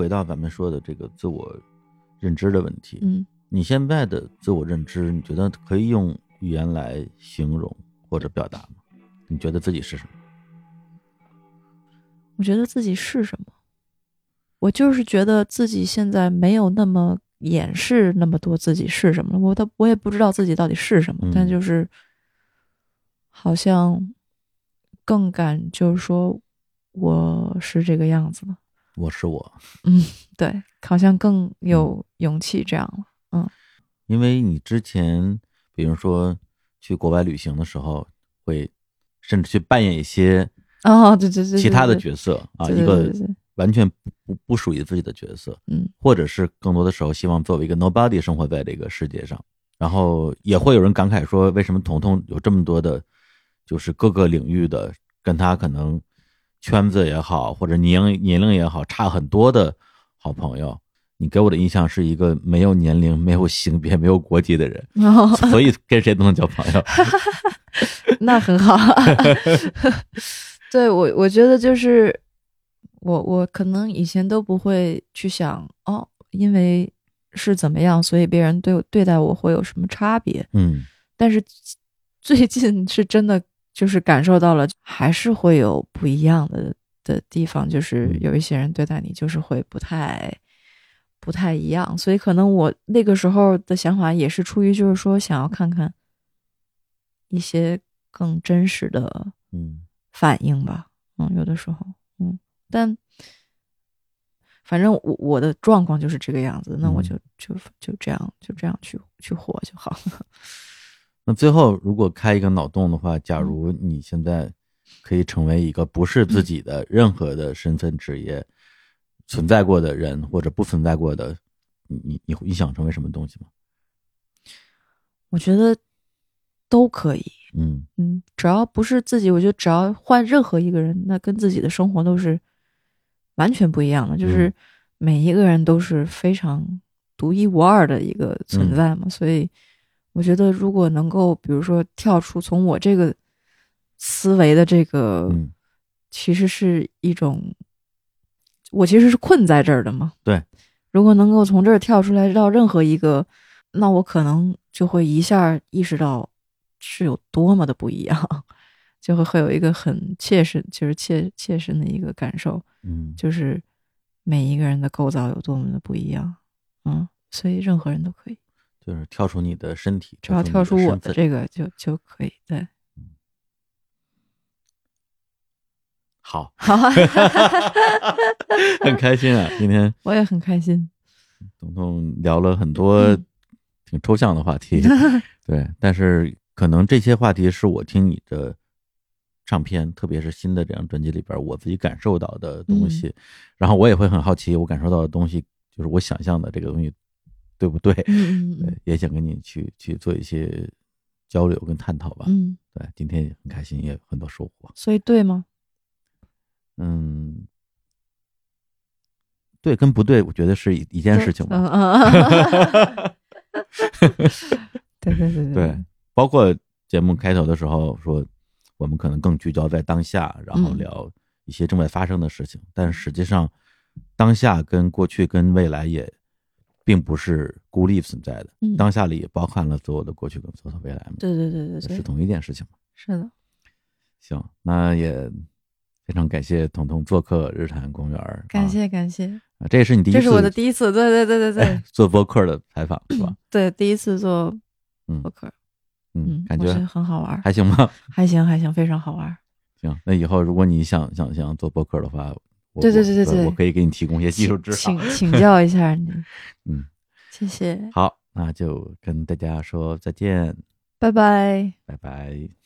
回到咱们说的这个自我认知的问题，嗯，你现在的自我认知，你觉得可以用语言来形容或者表达吗？你觉得自己是什么？我觉得自己是什么？我就是觉得自己现在没有那么掩饰那么多自己是什么了。我都我也不知道自己到底是什么，嗯但就是好像更敢就是说我是这个样子了。我是我，嗯对，好像更有勇气这样了。嗯。因为你之前，比如说去国外旅行的时候，会甚至去扮演一些哦，对对对对，其他的角色啊，一个完全不不不属于自己的角色，嗯。或者是更多的时候希望作为一个 nobody 生活在这个世界上，然后也会有人感慨说，为什么彤彤有这么多的，就是各个领域的跟他可能圈子也好，或者年龄年龄也好差很多的好朋友。你给我的印象是一个没有年龄、没有性别、没有国籍的人，[LAUGHS] 所以跟谁都能交朋友。[LAUGHS] 那很好。[LAUGHS] 对我，我觉得就是我，我可能以前都不会去想哦，因为是怎么样，所以别人对我对待我会有什么差别。嗯但是最近是真的就是感受到了，还是会有不一样的的地方，就是嗯。有一些人对待你就是会不太不太一样，所以可能我那个时候的想法也是出于就是说想要看看一些更真实的嗯。反应吧，嗯，有的时候，嗯，但反正我我的状况就是这个样子，那我嗯。就就就这样就这样去去活就好了。那最后，如果开一个脑洞的话，假如你现在可以成为一个不是自己的任何的身份、职业存在过的人，或者不存在过的你你你你想成为什么东西吗？我觉得都可以。嗯嗯，只要不是自己，我觉得只要换任何一个人，那跟自己的生活都是完全不一样的。就是嗯每一个人都是非常独一无二的一个存在嘛，所以我觉得如果能够，比如说跳出从我这个思维的这个，嗯其实是一种，我其实是困在这儿的嘛。对，如果能够从这儿跳出来到任何一个，那我可能就会一下意识到是有多么的不一样，[LAUGHS] 就会会有一个很切身，就是切切身的一个感受，嗯，就是每一个人的构造有多么的不一样。嗯，所以任何人都可以，就是跳出你的身体，只要跳出我的。这个就就可以。对，好，[LAUGHS] 好啊，[LAUGHS] 很开心啊！今天 [LAUGHS] 我也很开心。彤彤聊了很多嗯挺抽象的话题，对，但是可能这些话题是我听你的唱片，特别是新的这张专辑里边，我自己感受到的东西，嗯然后我也会很好奇，我感受到的东西就是我想象的这个东西对不对？嗯 [LAUGHS] 也想跟你去去做一些交流跟探讨吧。嗯，对，今天也很开心，也有很多收获。所以对吗？嗯，对跟不对，我觉得是一一件事情吧。嗯嗯 [LAUGHS] 嗯，对对对对对，包括节目开头的时候说，我们可能更聚焦在当下，然后嗯聊一些正在发生的事情。但实际上，当下跟过去跟未来也并不是孤立存在的，嗯当下里也包含了所有的过去跟所有的未来嘛，对对对对对，是同一件事情嘛。是的，行，那也非常感谢彤彤做客日坛公园儿，感啊谢感谢，啊，这也是你第一次，这是我的第一次，对对对对对 [LAUGHS] 做播客的采访是吧？对，第一次做嗯播客，嗯嗯，，感觉很好玩，还行吗？还行还行，非常好玩。行，那以后如果你想想想做播客的话，我对对对对对我我可以给你提供一些技术指导请。请教一下你，嗯，谢谢，好，那就跟大家说再见，拜拜。拜拜。